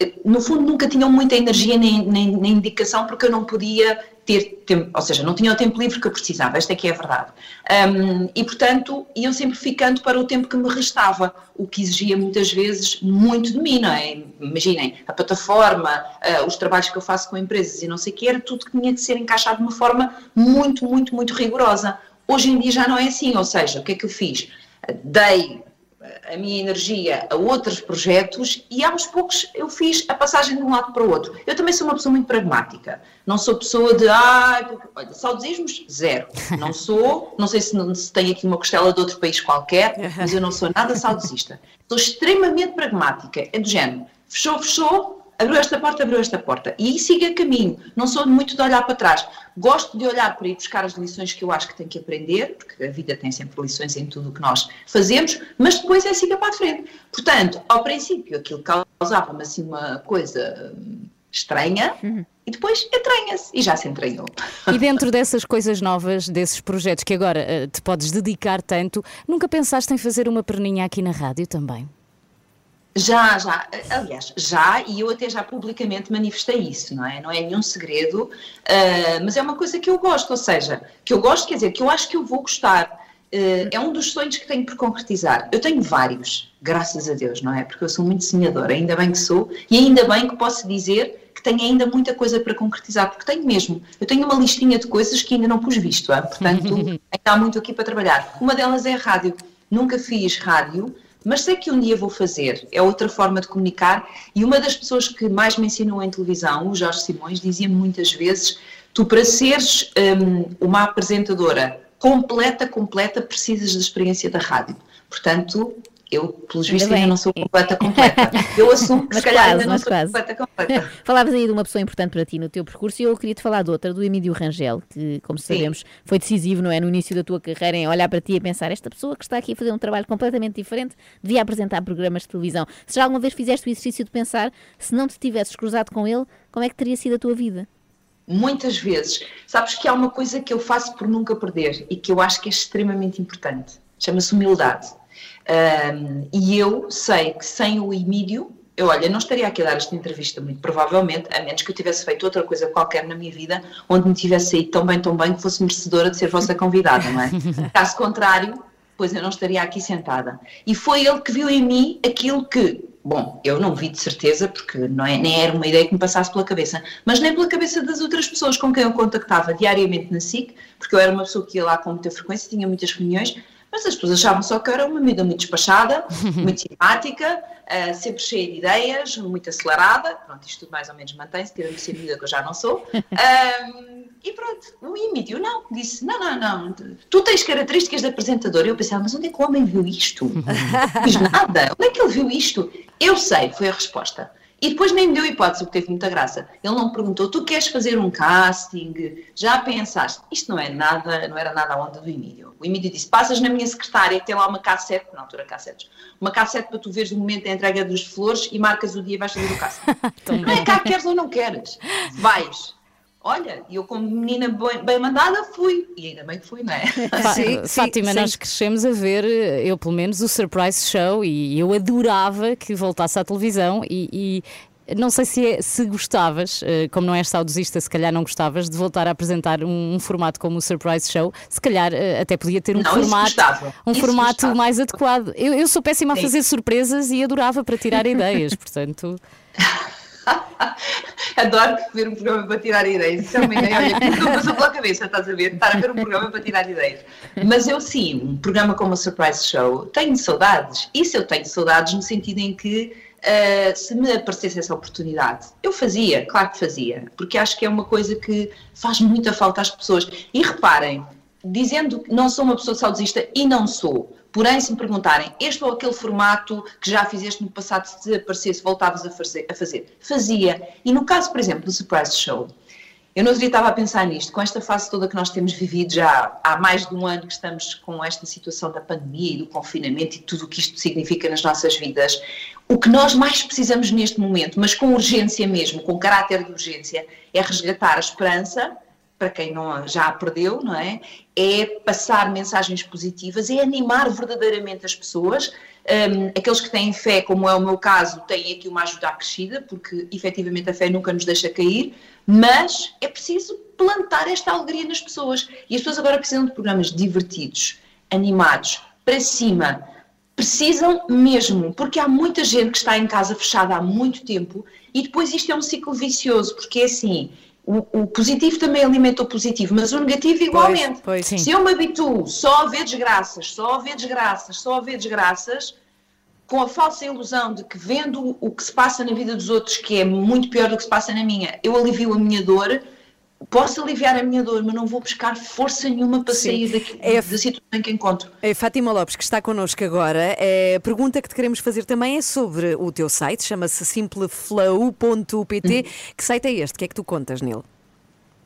eh, no fundo, nunca tinham muita energia nem, nem, nem indicação porque eu não podia ter tempo, ou seja, não tinha o tempo livre que eu precisava, esta é que é a verdade. Ahm, e, portanto, iam sempre ficando para o tempo que me restava, o que exigia muitas vezes muito de mim, não é? Imaginem, a plataforma, ah, os trabalhos que eu faço com empresas e não sei o que, era tudo que tinha de ser encaixado de uma forma muito, muito, muito rigorosa. Hoje em dia já não é assim, ou seja, o que é que eu fiz? Dei a minha energia a outros projetos e aos poucos eu fiz a passagem de um lado para o outro. Eu também sou uma pessoa muito pragmática. Não sou pessoa de, ah, olha, saudosismos, zero. Não sou, não sei se, se tem aqui uma costela de outro país qualquer, mas eu não sou nada saudosista. Sou extremamente pragmática. É do género, fechou, fechou, abriu esta porta, abriu esta porta. E aí siga caminho. Não sou muito de olhar para trás. Gosto de olhar para ir buscar as lições que eu acho que tenho que aprender, porque a vida tem sempre lições em tudo o que nós fazemos, mas depois é siga para a frente. Portanto, ao princípio, aquilo causava-me assim uma coisa hum, estranha, e depois entranha-se. E já se entranhou. E dentro dessas coisas novas, desses projetos que agora eh, te podes dedicar tanto, nunca pensaste em fazer uma perninha aqui na rádio também? Já, já, aliás, já, e eu até já publicamente manifestei isso, não é? Não é nenhum segredo, ah, mas é uma coisa que eu gosto, ou seja, que eu gosto, quer dizer, que eu acho que eu vou gostar. Ah, é um dos sonhos que tenho por concretizar. Eu tenho vários, graças a Deus, não é? Porque eu sou muito sonhadora, ainda bem que sou, e ainda bem que posso dizer que tenho ainda muita coisa para concretizar, porque tenho mesmo. Eu tenho uma listinha de coisas que ainda não pus visto, ah, portanto, *laughs* ainda há muito aqui para trabalhar. Uma delas é a rádio. Nunca fiz rádio, mas sei que um dia vou fazer. É outra forma de comunicar. E uma das pessoas que mais me ensinou em televisão, o Jorge Simões, dizia muitas vezes: tu, para seres hum, uma apresentadora completa, completa, precisas da experiência da rádio. Portanto, eu, pelos vistos, ainda não sou completa, completa. *laughs* Eu assumo que Mas se calhar quase, ainda não sou quase. completa, completa. *laughs* Falavas aí de uma pessoa importante para ti no teu percurso e eu queria te falar de outra, do Emílio Rangel, que, como sabemos, foi decisivo, não é? No início da tua carreira, em olhar para ti e pensar: esta pessoa que está aqui a fazer um trabalho completamente diferente devia apresentar programas de televisão. Se já alguma vez fizeste o exercício de pensar, se não te tivesses cruzado com ele, como é que teria sido a tua vida? Muitas vezes. Sabes que há uma coisa que eu faço por nunca perder e que eu acho que é extremamente importante. Chama-se humildade. Ahm, e eu sei que sem o Emílio, eu olha, não estaria aqui a dar esta entrevista muito provavelmente, a menos que eu tivesse feito outra coisa qualquer na minha vida onde me tivesse saído tão bem, tão bem que fosse merecedora de ser vossa convidada, não é? *laughs* Caso contrário, pois eu não estaria aqui sentada. E foi ele que viu em mim aquilo que Bom, eu não vi de certeza, porque não é, nem era uma ideia que me passasse pela cabeça, mas nem pela cabeça das outras pessoas com quem eu contactava diariamente na SIC, porque eu era uma pessoa que ia lá com muita frequência, tinha muitas reuniões, mas as pessoas achavam só que era uma amiga muito despachada, *laughs* muito simpática, ah, sempre cheia de ideias, muito acelerada, pronto, isto tudo mais ou menos mantém-se, tirando ser amiga que eu já não sou. *laughs* Ahm, e pronto, o Emílio não, disse, não, não, não, tu tens características de apresentador. Eu pensava, mas onde é que o homem viu isto? *laughs* Não fiz nada, onde é que ele viu isto? Eu sei, foi a resposta. E depois nem me deu hipótese, o que teve muita graça. Ele não me perguntou, tu queres fazer um casting? Já pensaste? Isto não é nada, não era nada a onda do Emílio. O Emílio disse, passas na minha secretária, que tem lá uma cassete, na altura cassetes, uma cassete para tu veres o momento da entrega dos flores e marcas o dia e vais fazer o casting. *laughs* não é cá queres ou não queres. Vais. Olha, e eu como menina bem, bem mandada fui. E ainda bem que fui, não é? *laughs* Fá- Fátima, nós crescemos a ver, eu pelo menos, o Surprise Show e eu adorava que voltasse à televisão e. e não sei se, é- se gostavas, eh, como não és saudosista, se calhar não gostavas de voltar a apresentar um, um formato como o Surprise Show. Se calhar eh, até podia ter um Não, formato, um Isso formato gostava. mais adequado. Eu, eu sou péssima a Sim. fazer surpresas e adorava para tirar *laughs* ideias, portanto. *laughs* *laughs* Adoro ver um programa para tirar ideias. Isso é uma ideia, olha, nunca passou pela cabeça, estás a ver? Estar a ver um programa para tirar ideias. Mas eu sim, um programa como o Surprise Show, tenho saudades. Isso eu tenho saudades no sentido em que ah, se me aparecesse essa oportunidade, eu fazia, claro que fazia, porque acho que é uma coisa que faz muita falta às pessoas. E reparem, dizendo que não sou uma pessoa saudosista e não sou, porém se me perguntarem este ou aquele formato que já fizeste no passado, se aparecesse, voltavas a fazer, a fazer, fazia. E no caso, por exemplo, do Surprise Show, eu não dia estava a pensar nisto, com esta fase toda que nós temos vivido já há mais de um ano que estamos com esta situação da pandemia e do confinamento e tudo o que isto significa nas nossas vidas, o que nós mais precisamos neste momento, mas com urgência mesmo, com caráter de urgência, é resgatar a esperança, para quem não, já a perdeu, não é? É passar mensagens positivas, é animar verdadeiramente as pessoas. Um, aqueles que têm fé, como é o meu caso, têm aqui uma ajuda acrescida, porque efetivamente a fé nunca nos deixa cair, mas é preciso plantar esta alegria nas pessoas. E as pessoas agora precisam de programas divertidos, animados, para cima. Precisam mesmo, porque há muita gente que está em casa fechada há muito tempo e depois isto é um ciclo vicioso, porque é assim, o, o positivo também alimenta o positivo, mas o negativo igualmente. pois, sim. Se eu me habituo só a ver desgraças, só a ver desgraças, só a ver desgraças, com a falsa ilusão de que vendo o que se passa na vida dos outros, que é muito pior do que se passa na minha, eu alivio a minha dor, posso aliviar a minha dor, mas não vou buscar força nenhuma para Sim. sair daqui, É- da situação em que encontro. É Fátima Lopes, que está connosco agora. É, a pergunta que te queremos fazer também é sobre o teu site, chama-se simpleflow.pt. Que site é este? O que é que tu contas nele?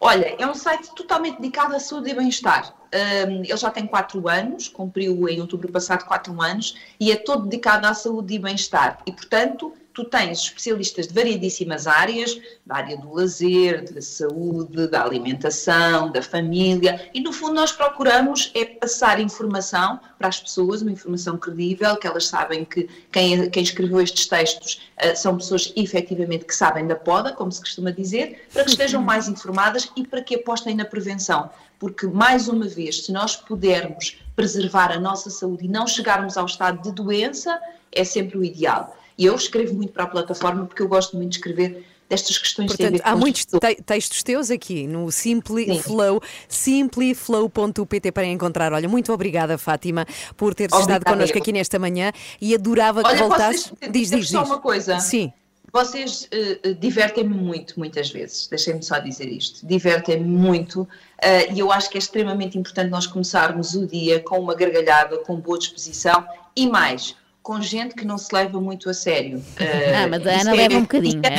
Olha, é um site totalmente dedicado à saúde e bem-estar. Hum, ele já tem 4 anos, cumpriu em outubro passado 4 anos, e é todo dedicado à saúde e bem-estar. E, portanto, tu tens especialistas de variedíssimas áreas, da área do lazer, da saúde, da alimentação, da família, e no fundo nós procuramos é passar informação para as pessoas, uma informação credível, que elas sabem que quem, quem escreveu estes textos ah, são pessoas efetivamente que sabem da poda, como se costuma dizer, para que estejam mais informadas e para que apostem na prevenção. Porque, mais uma vez, se nós pudermos preservar a nossa saúde e não chegarmos ao estado de doença, é sempre o ideal. E eu escrevo muito para a plataforma porque eu gosto muito de escrever destas questões que Portanto, há muitos te- textos teus aqui no Simply Flow, simpliflow.pt para encontrar. Olha, muito obrigada, Fátima, por teres Obrigada, estado connosco eu. aqui nesta manhã e adorava que Olha, voltasses. vocês, Diz, diz, diz, só uma coisa. Sim. Vocês eh, divertem-me muito, muitas vezes. Deixem-me só dizer isto. Divertem-me muito eh, e eu acho que é extremamente importante nós começarmos o dia com uma gargalhada, com boa disposição e mais, com gente que não se leva muito a sério. Eh, *laughs* Ah, mas a isso Ana é- leva um bocadinho. *laughs*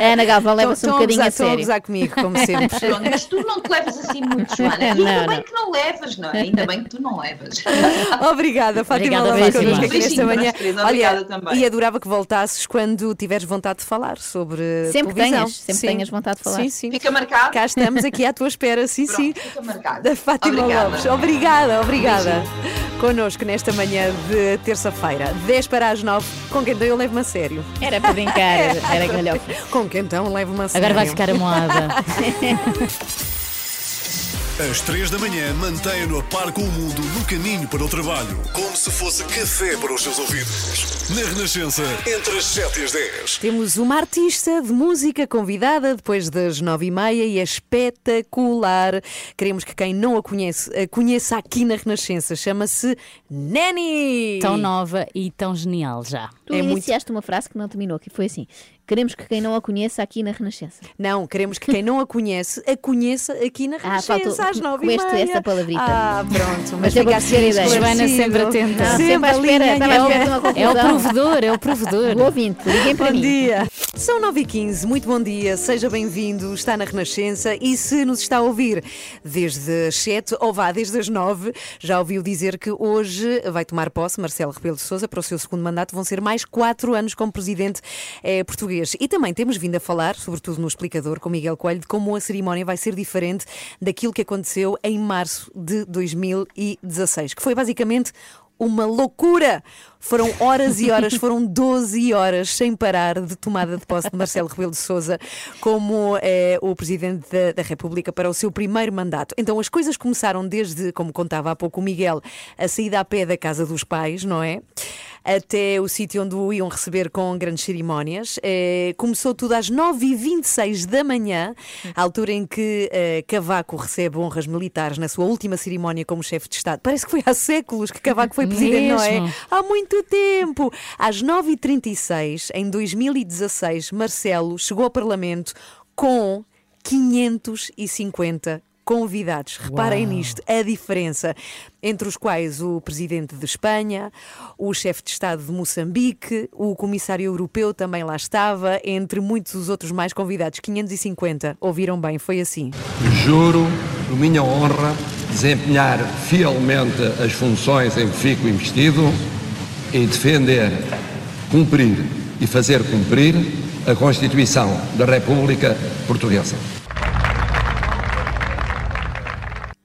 A Ana Galvão leva-se um bocadinho a gozar- estão a sério. comigo, como sempre. Pronto, mas tu não te levas assim muito, Joana. E *laughs* Não, ainda bem não. que não levas, não é? Ainda bem que tu não levas. Obrigada, Fátima beijinho. connosco aqui para manhã. Olha, também. e adorava que voltasses quando tiveres vontade de falar sobre Sempre televisão. tenhas, sempre Sim. tenhas vontade de falar. Sim, sim. Fica marcado? Cá estamos aqui à tua espera, sim, sim. Fica marcado. Da Fátima Obrigada. Lopes. Obrigada, obrigada. Connosco nesta manhã de terça-feira, 10 para as 9. Com quem então eu levo-me a sério. Era para brincar, *laughs* era, galhofa. Com quem então levo-me a sério. Agora vai ficar amoada. *laughs* Às 3 da manhã, mantenha-no a par com o mundo no caminho para o trabalho. Como se fosse café para os seus ouvidos. Na Renascença, entre as 7 e as 10. Temos uma artista de música convidada depois das nove e meia e é espetacular. Queremos que quem não a conhece, a conheça aqui na Renascença. Chama-se Nani! Tão nova e tão genial já. Tu iniciaste uma frase que não terminou, que foi assim: Queremos que quem não a conheça aqui na Renascença. Não, queremos que quem não a conhece, a conheça aqui na *laughs* Ah, Renascença faltou- às nove e meia. essa palavrita. Ah, pronto. Mas Mas fica assim ter ideia. Joana sempre atenta. Não, sempre à espera, alinhada. estava à espera conclusão. É o provedor, é o provedor. O ouvinte, liguem para Bom mim. dia. São 9 e 15 muito bom dia, seja bem-vindo, está na Renascença e se nos está a ouvir desde as 7 ou vá desde as 9, já ouviu dizer que hoje vai tomar posse Marcelo Rebelo de Sousa para o seu segundo mandato, vão ser mais 4 anos como presidente eh, português. E também temos vindo a falar, sobretudo no explicador com Miguel Coelho, de como a cerimónia vai ser diferente daquilo que aconteceu em março de 2016, que foi basicamente uma loucura. Foram horas e horas, *laughs* foram 12 horas sem parar de tomada de posse de Marcelo Rebelo de Sousa como eh, o Presidente da, da República para o seu primeiro mandato. Então as coisas começaram desde, como contava há pouco o Miguel, a saída a pé da casa dos pais, não é? Até o sítio onde o iam receber com grandes cerimónias. Eh, começou tudo às 9h26 da manhã, a altura em que eh, Cavaco recebe honras militares na sua última cerimónia como chefe de Estado. Parece que foi há séculos que Cavaco foi presidente, não é? Há muito tempo. Às 9h36, em 2016, Marcelo chegou ao Parlamento com 550 convidados. Reparem Uau. nisto, a diferença. Entre os quais o presidente de Espanha, o chefe de Estado de Moçambique, o comissário europeu também lá estava, entre muitos os outros mais convidados. 550. Ouviram bem, foi assim. Juro, por minha honra, desempenhar fielmente as funções em que fico investido e defender, cumprir e fazer cumprir a Constituição da República Portuguesa.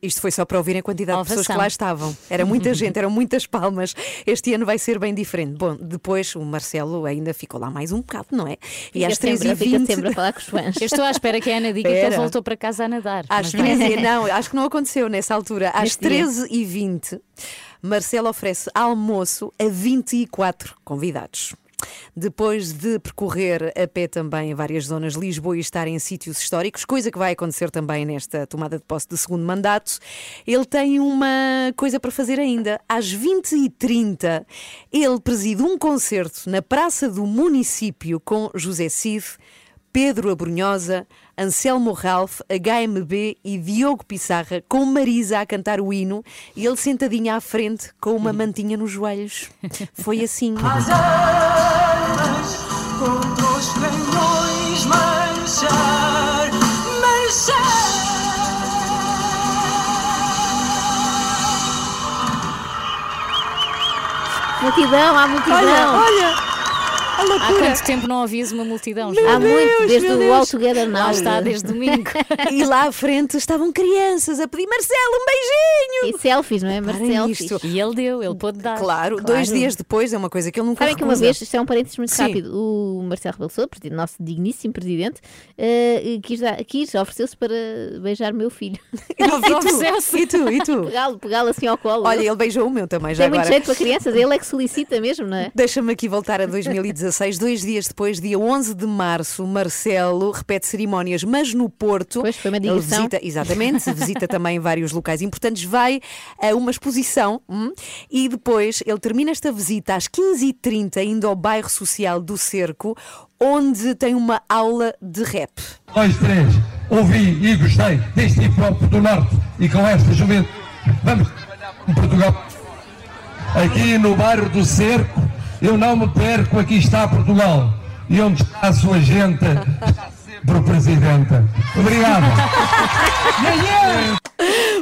Isto foi só para ouvirem a quantidade de pessoas que Ovação. lá estavam. Era muita *laughs* gente, eram muitas palmas. Este ano vai ser bem diferente. Bom, depois o Marcelo ainda ficou lá mais um bocado, não é? E Fica às sempre- 3h20. fica sempre a falar com os fãs. Eu estou à espera que a Ana diga que ele voltou para casa a nadar. Às Mas não. 13, *laughs* não, acho que não aconteceu nessa altura. Às Neste dia. 13h20, Marcelo oferece almoço a 24 convidados. Depois de percorrer a pé também várias zonas de Lisboa e estar em sítios históricos, coisa que vai acontecer também nesta tomada de posse de segundo mandato, ele tem uma coisa para fazer ainda. Às 20h30, ele preside um concerto na Praça do Município com José Cid, Pedro Abrunhosa, Anselmo Ralph, HMB e Diogo Pissarra, com Marisa a cantar o hino e ele sentadinho à frente com uma mantinha nos joelhos. Foi assim. Contra os canhões marchar, Multidão, há multidão. Olha, olha, a Há loucura. quanto tempo não ouvias uma multidão? Meu? Há muito, Deus, desde meu o. All Together Now. Lá está, desde domingo. *laughs* E lá à frente estavam crianças a pedir Marcelo, um beijinho. E selfies, não é? Nisto. E ele deu, ele pôde dar. Claro, dois dias depois é uma coisa que ele nunca Sabem que uma vez, isto é um parênteses muito Sim. rápido, o Marcelo Rebelo Sousa, presidente- nosso digníssimo presidente, eh, quis, quis ofereceu-se para beijar meu filho. *laughs* E tu? E tu? E tu? Pegá-lo, pegá-lo assim ao colo. Olha, ele beijou o meu também, já Tem muito agora. jeito para crianças, ele é que solicita mesmo, não é? Deixa-me aqui voltar a 2016. Dois dias depois, dia 11 de março, Marcelo repete cerimónias, mas no Porto. Pois, foi uma Ele digressão. visita, exatamente, visita também vários locais importantes, vai a uma exposição hum, e depois ele termina esta visita às 15h30, indo ao bairro social do Cerco, onde tem uma aula de rap. Dois, três, ouvi e gostei deste hip hop do Norte e com esta juventude. Vamos, em Portugal. Aqui no bairro do Cerco, eu não me perco, aqui está Portugal. E onde está a sua gente, está sempre o Presidente. Obrigado.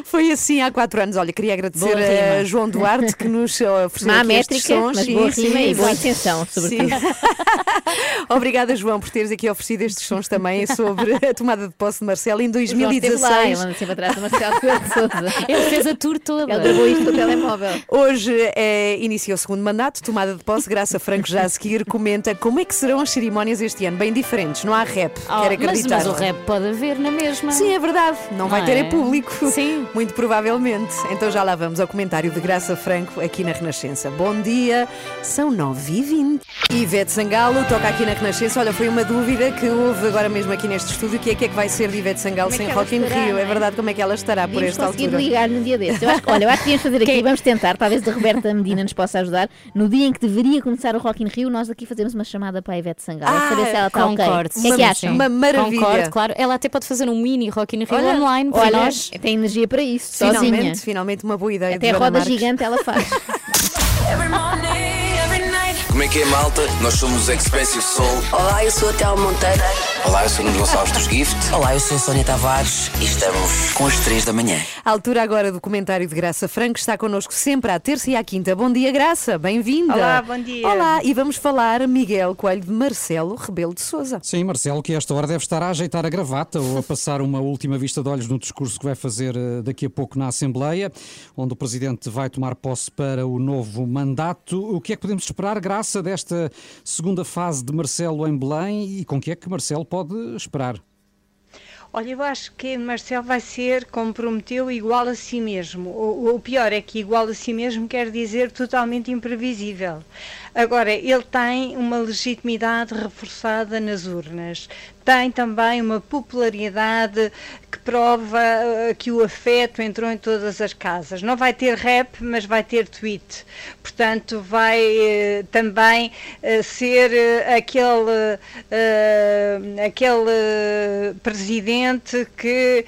Foi assim há quatro anos. Olha, queria agradecer Boa a rima. João Duarte que nos ofereceu Má aqui estes métrica, sons. mas boa rima e boa intenção, sobretudo. *laughs* Obrigada, João, por teres aqui oferecido estes sons também sobre a tomada de posse de Marcelo em O João esteve 2016. lá, ele anda sempre atrás do Marcelo Sousa. *laughs* Ele fez a tour toda. Ele gravou isto no telemóvel. Hoje é, inicia o segundo mandato, tomada de posse, Graça Franco já a seguir comenta como é que serão as cerimónias este ano, bem diferentes, não há rap, Oh, quero mas, acreditar. mas o rap pode haver na mesma. Sim, é verdade, não vai Não ter é? é público. Sim. *laughs* Muito provavelmente. Então já lá vamos ao comentário de Graça Franco aqui na Renascença. Bom dia, são 9h20. Ivete Sangalo toca aqui na Renascença. Olha, foi uma dúvida que houve agora mesmo aqui neste estúdio, que é que é que vai ser de Ivete Sangalo é sem Rock in Rio. não É é? verdade, como é que ela estará por esta conseguir altura? ligar num dia desses. Eu acho, olha, eu acho que devíamos fazer aqui, *laughs* vamos tentar, talvez a Roberta *laughs* Medina nos possa ajudar. No dia em que deveria começar o Rock in Rio, nós aqui fazemos uma chamada para a Ivete Sangalo, Ah, saber se ela está ok. Concordo. O que é que acham? Uma maravilha. Concordo, claro. Ela até pode fazer um mini Rock in Rio Olha, online para olha, nós. tem energia para isso, sozinha. Finalmente, finalmente uma boa ideia Até de a roda Marques. gigante ela faz. *laughs* Every morning, every night. Como é que é, malta? Nós somos os Expensive Soul. Olá, eu sou a Théo Monteiro. Olá, eu sou o Nuno Gonçalves dos Gift. Olá, eu sou a Sónia Tavares. E estamos com as 3 da manhã. A altura agora do comentário de Graça Franco está connosco sempre à terça e à quinta. Bom dia, Graça, bem-vinda. Olá, bom dia. Olá, e vamos falar, Miguel Coelho, de Marcelo Rebelo de Souza. Sim, Marcelo, que a esta hora deve estar a ajeitar a gravata ou a passar uma última vista de olhos no discurso que vai fazer eh, daqui a pouco na Assembleia, onde o Presidente vai tomar posse para o novo mandato. O que é que podemos esperar, graça desta segunda fase de Marcelo em Belém e com que é que Marcelo pode esperar? Olha, eu acho que Marcelo vai ser, como prometeu, igual a si mesmo. O, o pior é que igual a si mesmo quer dizer totalmente imprevisível. Agora, ele tem uma legitimidade reforçada nas urnas. Tem também uma popularidade que prova eh, que o afeto entrou em todas as casas. Não vai ter rap, mas vai ter tweet. Portanto, vai eh, também eh, ser aquele, aquele presidente que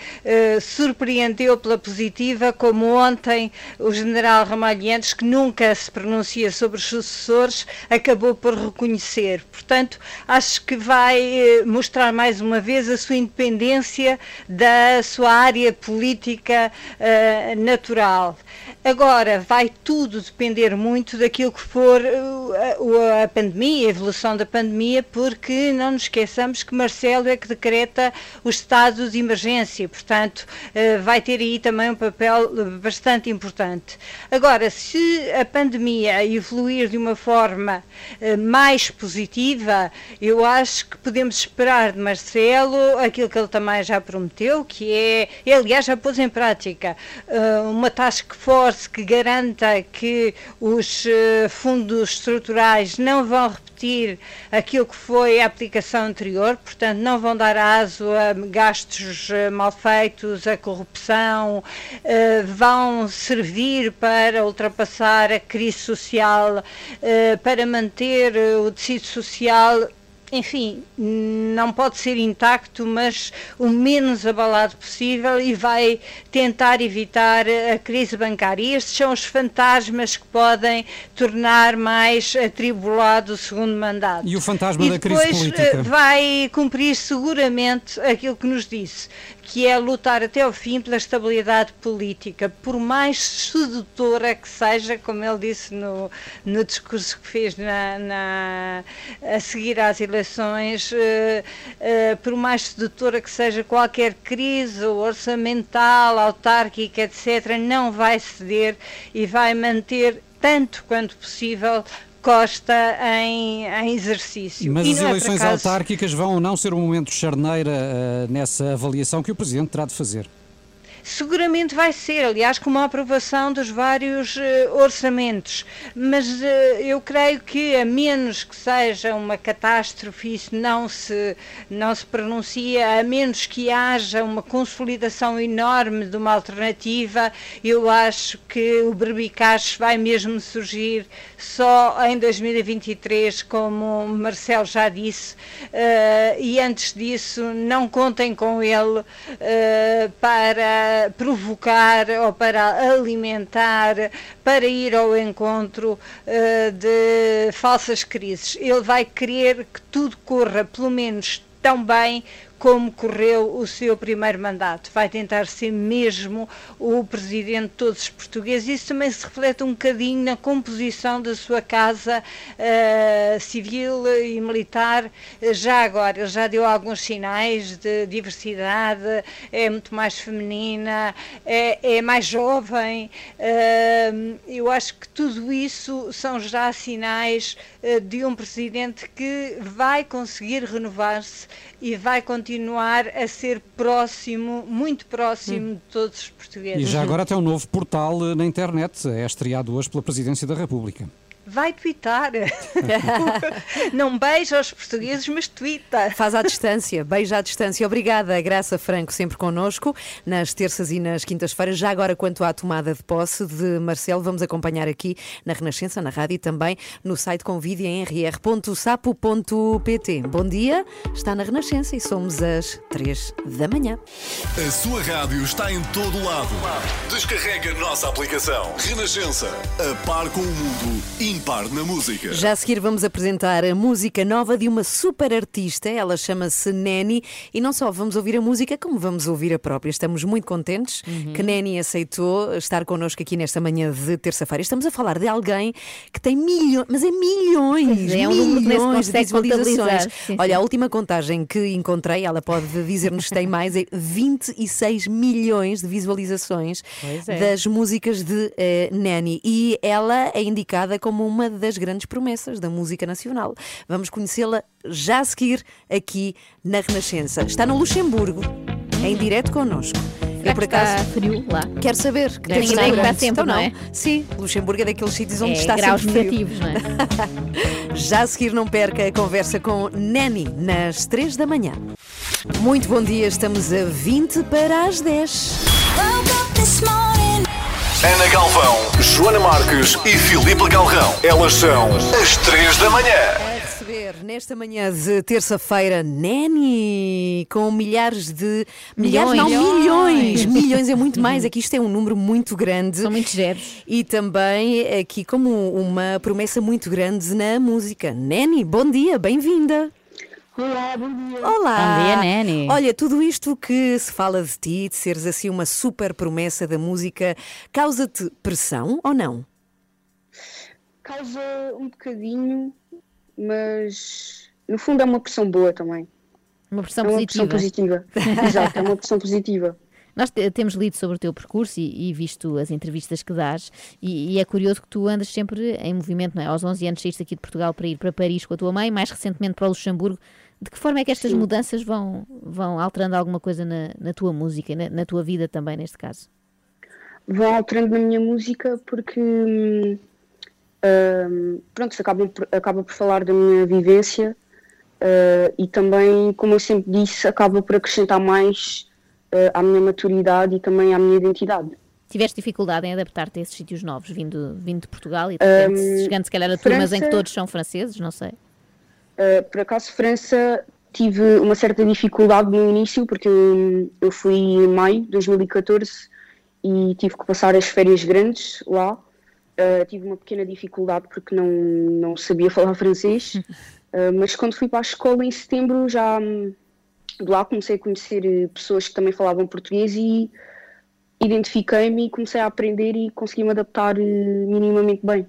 surpreendeu pela positiva, como ontem o general Ramalhientes, que nunca se pronuncia sobre os sucessores, acabou por reconhecer. Portanto, acho que vai eh, mostrar mais uma vez a sua independência da sua área política eh, natural. Agora, vai tudo depender muito daquilo que for uh, a, a pandemia, a evolução da pandemia, porque não nos esqueçamos que Marcelo é que decreta o estado de emergência, portanto, uh, vai ter aí também um papel bastante importante. Agora, se a pandemia evoluir de uma forma uh, mais positiva, eu acho que podemos esperar de Marcelo aquilo que ele também já prometeu, que é, ele, aliás, já pôs em prática uh, uma task force que garanta que os uh, fundos estruturais não vão repetir aquilo que foi a aplicação anterior, portanto, não vão dar aso a gastos uh, mal feitos, a corrupção, uh, vão servir para ultrapassar a crise social, para manter o tecido social enfim, não pode ser intacto, mas o menos abalado possível e vai tentar evitar a crise bancária. E estes são os fantasmas que podem tornar mais atribulado o segundo mandato. E o fantasma e da crise política? eh, vai cumprir seguramente aquilo que nos disse, que é lutar até ao fim pela estabilidade política, por mais sedutora que seja, como ele disse no, no discurso que fez na, na- a seguir às eleições, eh, eh, por mais sedutora que seja qualquer crise orçamental, autárquica, etc., não vai ceder e vai manter tanto quanto possível Costa em, em exercício. Mas E as é eleições acaso- autárquicas vão ou não ser um momento de charneira eh, nessa avaliação que o Presidente terá de fazer? Seguramente vai ser, aliás, com uma aprovação dos vários eh, orçamentos. Mas eh, eu creio que, a menos que seja uma catástrofe, isso não se, não se pronuncia, a menos que haja uma consolidação enorme de uma alternativa, eu acho que o Berbicacho vai mesmo surgir só em 2023, como Marcelo já disse, eh, e antes disso não contem com ele eh, para provocar ou para alimentar, para ir ao encontro eh, de falsas crises. Ele vai querer que tudo corra, pelo menos tão bem como correu o seu primeiro mandato. Vai tentar ser mesmo o presidente de todos os portugueses. Isso também se reflete um bocadinho na composição da sua casa eh, civil e militar. Já agora, ele já deu alguns sinais de diversidade, é muito mais feminina, é, é mais jovem. eh, eu acho que tudo isso são já sinais eh, de um presidente que vai conseguir renovar-se e vai continuar a ser próximo, muito próximo de todos os portugueses. E já agora tem um novo portal eh, na internet, é estreado hoje pela Presidência da República. Vai twittar. *laughs* Não beija aos portugueses, mas twita. Faz à distância, beijo à distância. Obrigada, Graça Franco, sempre connosco, nas terças e nas quintas-feiras. Já agora, quanto à tomada de posse de Marcelo, vamos acompanhar aqui na Renascença, na rádio e também no site em rr.sapo.pt. Bom dia, está na Renascença e somos às três da manhã. A sua rádio está em todo lado. Descarrega a nossa aplicação. Renascença. A par com o mundo. Impar na música. Já a seguir vamos apresentar a música nova de uma super artista, ela chama-se Neni, e não só vamos ouvir a música, como vamos ouvir a própria. Estamos muito contentes Uhum. que Neni aceitou estar connosco aqui nesta manhã de terça-feira. Estamos a falar de alguém que tem milhões, mas é milhões, é, é um que milhões de visualizações. Olha, a última contagem que encontrei, ela pode dizer-nos se tem mais, é 26 milhões de visualizações é. das músicas de Nani. E ela é indicada como uma das grandes promessas da música nacional. Vamos conhecê-la já a seguir aqui na Renascença. Está no Luxemburgo, em direto connosco. Será que está frio lá? Quero saber. Que estar estar para sempre, Então não é? Sim, Luxemburgo é daqueles sítios onde É, está graus sempre frio. negativos, não é? *laughs* Já a seguir não perca a conversa com Nani nas 3 da manhã. Muito bom dia, estamos a 20 para as 10. Ana Galvão, Joana Marques e Filipe Galrão. Elas são as três da manhã. A receber nesta manhã de terça-feira Nani com milhares de. Milhares, não, Milhões. milhões! *laughs* Milhões é muito mais, é que isto é um número muito grande. São muitos zeros. E também aqui como uma promessa muito grande na música. Nani, bom dia, bem-vinda! Olá, bom dia. Olá! Bom dia, Nani. Olha, tudo isto que se fala de ti, de seres assim uma super promessa da música, causa-te pressão ou não? Causa um bocadinho, mas no fundo é uma pressão boa também. Uma pressão é uma positiva. pressão positiva. *laughs* Exato, é uma pressão positiva. Nós te- temos lido sobre o teu percurso e, e visto as entrevistas que dás, e, e é curioso que tu andas sempre em movimento, não é? Aos 11 anos saíste aqui de Portugal para ir para Paris com a tua mãe, mais recentemente para o Luxemburgo. De que forma é que estas Sim. mudanças vão, vão alterando alguma coisa na, na tua música, e na, na tua vida também, neste caso? Vão alterando na minha música porque hum, hum, pronto, acaba, por- acaba por falar da minha vivência uh, e também, como eu sempre disse, acaba por acrescentar mais uh, à minha maturidade e também à minha identidade. Tiveste dificuldade em adaptar-te a esses sítios novos, vindo, vindo de Portugal e de repente, Hum, chegando se calhar a turmas em que França- todos são franceses, não sei. Uh, por acaso, França, tive uma certa dificuldade no início, porque eu, eu fui em maio de 2014 e tive que passar as férias grandes lá. Uh, tive uma pequena dificuldade porque não, não sabia *laughs* falar francês, Uh, mas quando fui para a escola em setembro, já hum, de lá comecei a conhecer pessoas que também falavam português e identifiquei-me e comecei a aprender e consegui me adaptar minimamente bem.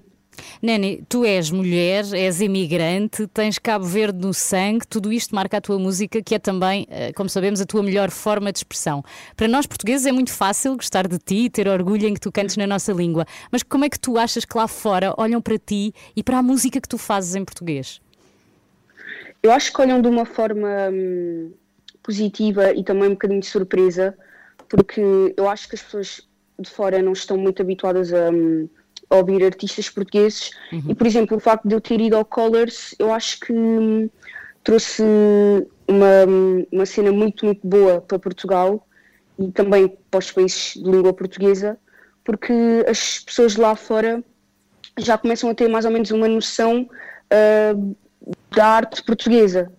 Nani, tu és mulher, és imigrante, tens Cabo Verde no sangue, tudo isto marca a tua música, que é também, eh, como sabemos, a tua melhor forma de expressão. Para nós portugueses é muito fácil gostar de ti e ter orgulho em que tu cantes na nossa língua, mas como é que tu achas que lá fora olham para ti e para a música que tu fazes em português? Eu acho que olham de uma forma hum, positiva e também um bocadinho de surpresa, porque eu acho que as pessoas de fora não estão muito habituadas a, hum, a ouvir artistas portugueses. E, por exemplo, o facto de eu ter ido ao Colors, eu acho que hum, trouxe uma, hum, uma cena muito, muito boa para Portugal e também para os países de língua portuguesa, porque as pessoas de lá fora já começam a ter mais ou menos uma noção ah, da arte portuguesa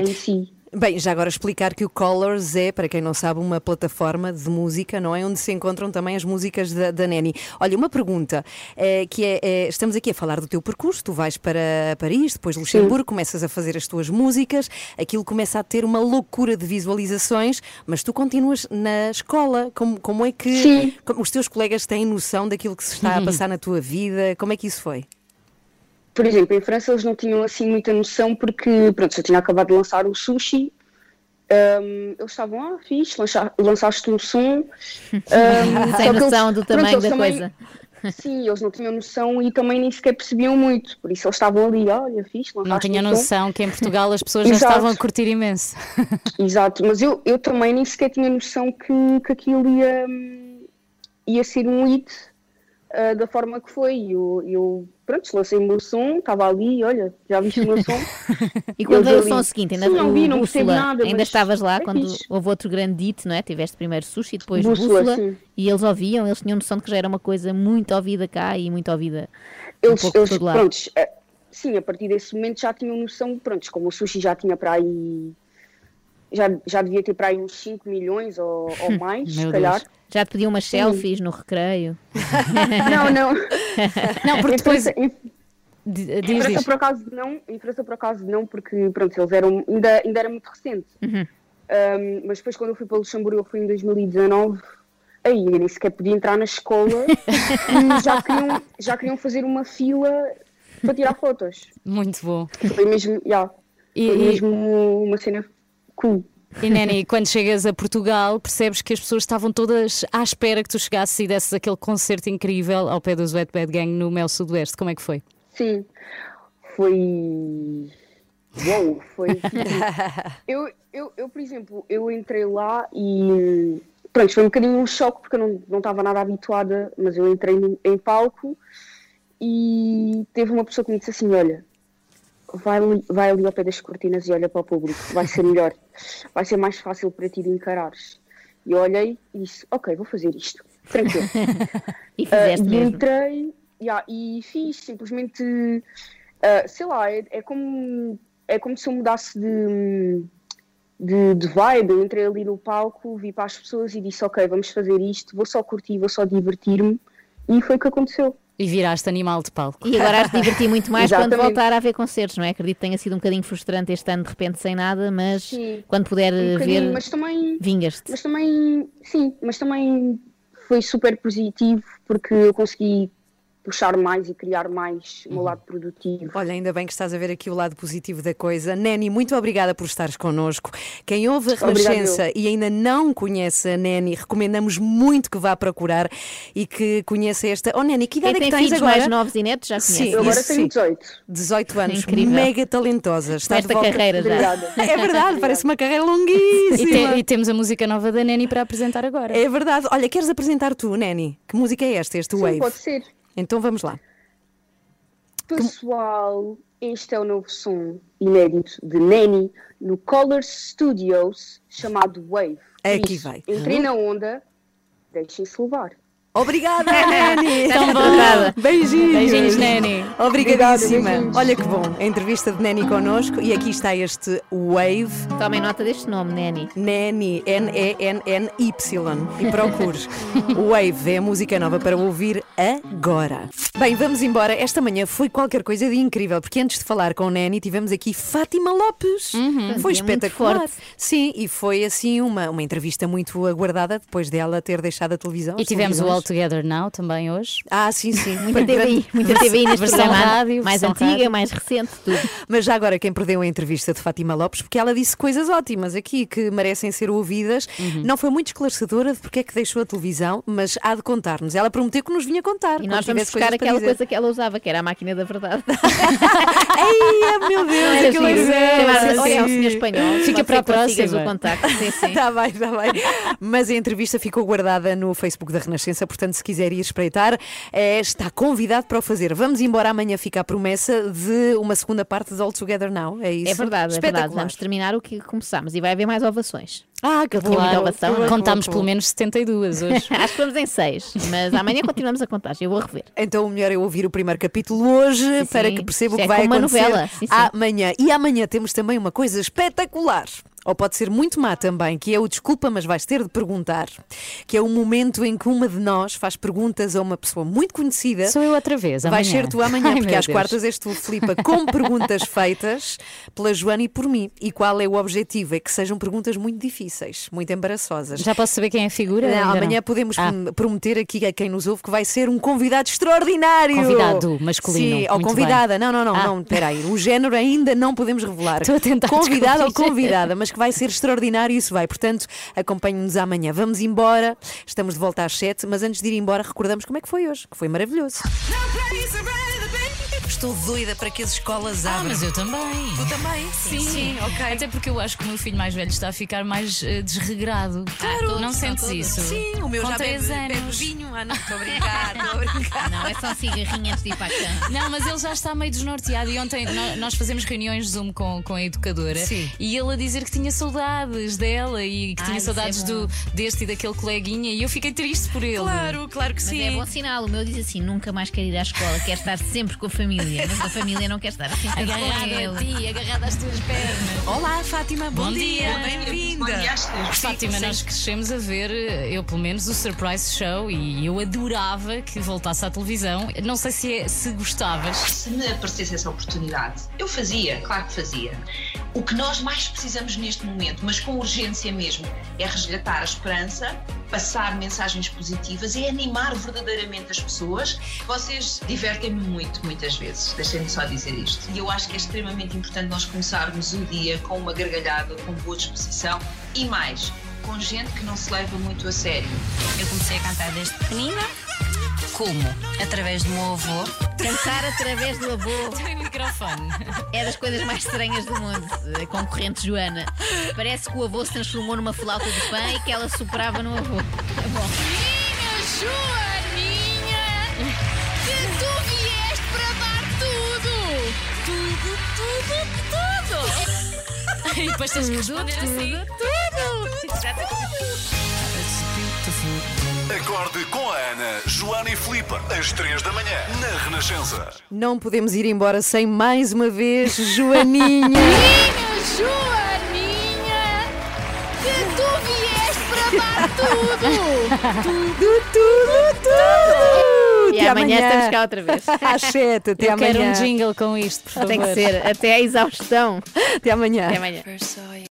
em si. Bem, já agora explicar que o Colors é, para quem não sabe, uma plataforma de música, não é? Onde se encontram também as músicas da, da Neni. Olha, uma pergunta, eh, que é, eh, estamos aqui a falar do teu percurso, tu vais para Paris, depois Luxemburgo, começas a fazer as tuas músicas, aquilo começa a ter uma loucura de visualizações, mas tu continuas na escola, como, como é que Sim. como os teus colegas têm noção daquilo que se está a passar na tua vida? Como é que isso foi? Por exemplo, em França eles não tinham assim muita noção porque, pronto, eu tinha acabado de lançar o sushi. hum, eles estavam, ah, fixe, lança- lançaste um som. *laughs* hum, Sem que eles- noção do tamanho da também- coisa. *laughs* Sim, eles não tinham noção e também nem sequer percebiam muito. Por isso eles estavam ali, olha, fixe, Não tinha um som. noção que em Portugal as pessoas já *laughs* estavam a curtir imenso. Exato, mas eu, eu também nem sequer tinha noção que, que aquilo ia, hum, ia ser um hit ah, da forma que foi. Eu, eu pronto, lancei o meu som, estava ali, olha, já viste o meu som. E quando veio o som seguinte, ainda "Sim, não vi, não Bússola, nada, ainda estavas lá é quando fixe." houve outro grande hit, não é? Tiveste primeiro sushi, depois Bússola, bússola, e eles ouviam, eles tinham noção de que já era uma coisa muito ouvida cá e muito ouvida Eles, um eles prontos, eh, sim, a partir desse momento já tinham noção, prontos, como o sushi já tinha para aí, já, já devia ter para aí uns 5 milhões ou, ou *laughs* mais, se calhar. Deus. Já te pediam umas Sim. selfies no recreio. *laughs* Não, não. Não, porque depois. Diz. por acaso, não. Por acaso, não, porque, pronto, eles eram. Ainda, ainda era muito recente. Uhum. Um, mas depois, quando eu fui para Luxemburgo, eu fui em 2019. Aí, eu nem sequer podia entrar na escola *laughs* e já queriam, já queriam fazer uma fila para tirar fotos. Muito bom. Foi mesmo, yeah, E- foi e- mesmo uma cena cool. E Neni, quando chegas a Portugal, percebes que as pessoas estavam todas à espera que tu chegasses e desses aquele concerto incrível ao pé dos Wet Bad Gang no Mel Sudoeste. Como é que foi? Sim, foi. Uou, foi. *laughs* eu, eu, eu, por exemplo, eu entrei lá e. Pronto, foi um bocadinho um choque porque eu não não estava nada habituada, mas eu entrei em palco e teve uma pessoa que me disse assim: Olha, vai ali, vai ali ao pé das cortinas e olha para o público, vai ser melhor, vai ser mais fácil para ti de encarares. E eu olhei e disse: Ok, vou fazer isto, tranquilo. *laughs* E fizeste Ah, e mesmo. entrei yeah, e fiz simplesmente, ah, sei lá, é, é como, é como se eu mudasse de, de, de vibe. Eu entrei ali no palco, vi para as pessoas e disse: Ok, vamos fazer isto, vou só curtir, vou só divertir-me. E foi o que aconteceu. E viraste animal de palco. E agora has de divertir muito mais *laughs* quando voltar a ver concertos, não é? Acredito que tenha sido um bocadinho frustrante este ano de repente sem nada, mas Sim. quando puder Um ver, mas também, vingas-te. mas também, sim, mas também foi super positivo porque eu consegui puxar mais e criar mais o meu lado produtivo. Olha, ainda bem que estás a ver aqui o lado positivo da coisa. Neni, muito obrigada por estares connosco. Quem ouve a Renascença e ainda não conhece a Neni, recomendamos muito que vá procurar e que conheça esta. Oh, Neni, que Quem idade é tem que tens filhos agora? mais novos e netos já Sim, conhece. Eu agora tenho sim. 18. 18 *laughs* anos, Incrível. mega talentosa. Estás esta de volta. carreira já. Obrigada. *laughs* É verdade, *laughs* parece uma carreira E, longuíssima. te- e temos a música nova da Neni para apresentar agora. É verdade. Olha, queres apresentar tu, Neni? Que música é esta, este Sim, Wave? pode ser. Então vamos lá. Pessoal, este é o novo som inédito de Neni no Color Studios chamado Wave. Por Aqui isso, vai. Entrei na onda, deixem-se levar. Obrigada, Neni! Tão bom. Beijinhos! Beijinhos, Neni. Obrigadíssima! Beijinhos. Olha que bom, a entrevista de Neni connosco e aqui está este Wave. Tomem nota deste nome, Neni. Neni, N-E-N-N-Y. E procure. Wave é a música nova para ouvir agora. Bem, vamos embora. Esta manhã foi qualquer coisa de incrível, porque antes de falar com Neni, tivemos aqui Fátima Lopes. Foi Uhum. Muito espetacular. Sim, e foi assim uma, uma entrevista muito aguardada depois dela ter deixado a televisão. E tivemos o. All Together Now também hoje. Ah, sim, sim. *laughs* Muita TVI, muita TVI neste Versão programa. rádio, mais antiga, rádio. mais recente, tudo. *laughs* Mas já agora quem perdeu a entrevista de Fátima Lopes, porque ela disse coisas ótimas aqui que merecem ser ouvidas. Uhum. Não foi muito esclarecedora de porque é que deixou a televisão, mas há de contar-nos. Ela prometeu que nos vinha contar. E nós vamos buscar aquela coisa que ela usava, que era a máquina da verdade. *laughs* Ai, meu Deus, é giro. era- Chamava-se Sim. Olha, é um senhor espanhol. Fica para a que próxima. o contacto. Está bem, está bem. Mas a entrevista ficou guardada no Facebook da Renascença, portanto, se quiser ir espreitar, eh, está convidado para o fazer. Vamos embora amanhã, fica a promessa de uma segunda parte de All Together Now. É isso? É verdade, é verdade. Vamos terminar o que começámos e vai haver mais ovações. Ah, que muita ovação, é? Contámos pelo menos 72 hoje. *laughs* Acho que vamos em seis, mas amanhã continuamos a contagem. Eu vou rever. Então o melhor é ouvir o primeiro capítulo hoje Sim, para sim. que perceba o que é vai como uma acontecer novela. Sim, sim. amanhã. E amanhã temos também uma coisa espetacular. Ou pode ser muito má também, que é o desculpa, mas vais ter de perguntar. Que é o momento em que uma de nós faz perguntas a uma pessoa muito conhecida. Sou eu outra vez, amanhã. ser tu amanhã, *laughs* Ai, porque às Deus. quartas és tu, Filipa, com *laughs* perguntas feitas pela Joana e por mim. E qual é o objetivo? É que sejam perguntas muito difíceis, muito embaraçosas. Já posso saber quem é a figura? Não, amanhã não. podemos Ah. prom- prometer aqui a quem nos ouve que vai ser um convidado extraordinário. Convidado masculino, Sim, ou convidada. Não, não, não, Ah. não, peraí. O género ainda não podemos revelar. *laughs* Estou a tentar Convidado ou convidada, mas que vai ser extraordinário isso vai. Portanto, acompanhe-nos amanhã. Vamos embora. Estamos de volta às sete, mas antes de ir embora, recordamos como é que foi hoje, que foi maravilhoso. Estou doida para que as escolas Ah, abram. mas eu também. Tu também? Sim, Sim, ok. Até porque eu acho que o meu filho mais velho está a ficar mais eh, desregrado. Claro, não sentes todos. isso? Sim, o meu Com já três bebe, bebe anos. vinho. Ah, não, estou a brincar, estou a brincar. Não, é só cigarrinho antes de ir para a cama. Não, mas ele já está meio desnorteado. E ontem nó- nós fazemos reuniões Zoom com, com a educadora Sim. e ele a dizer que tinha saudades dela e que Ah, tinha é saudades bom. do, deste e daquele coleguinha. E eu fiquei triste por ele. Claro, claro que Mas sim. é bom sinal. O meu diz assim: nunca mais quer ir à escola, quer estar sempre com a família. Mas a família não quer estar assim Agarrada a ti, agarrada às tuas pernas. Olá, Fátima, bom, Bom dia. bem-vinda. Fátima, nós crescemos a ver, eh, eu pelo menos, o Surprise Show e eu adorava que voltasse à televisão. Não sei se, é- se gostavas. Se me aparecesse essa oportunidade, eu fazia, claro que fazia. O que nós mais precisamos neste momento, mas com urgência mesmo, é resgatar a esperança, passar mensagens positivas e animar verdadeiramente as pessoas. Vocês divertem-me muito, muitas vezes, deixem-me só dizer isto. E eu acho que é extremamente importante nós começarmos o dia com uma gargalhada, com boa disposição e mais, com gente que não se leva muito a sério. Eu comecei a cantar desde pequenina. Como? Através do meu avô. Cantar através do avô. *laughs* Tem microfone. É das coisas mais estranhas do mundo. A concorrente Joana. Parece que o avô se transformou numa flauta de pão e que ela soprava no avô. É bom. Minha Joaninha, tudo! Tudo, tudo, tudo! e depois tens que responder assim. Acorde com a Ana, Joana e Filipe, às 3 da manhã, na Renascença. Não podemos ir embora sem mais uma vez Joaninha. *laughs* Minha Joaninha, que tu vieste para dar *laughs* tudo! tudo, tudo, tudo! E Até amanhã estamos cá outra vez. *laughs* Às sete, até Eu amanhã. quero um jingle com isto, por favor. Tem que ser até a exaustão. Até amanhã. Até amanhã.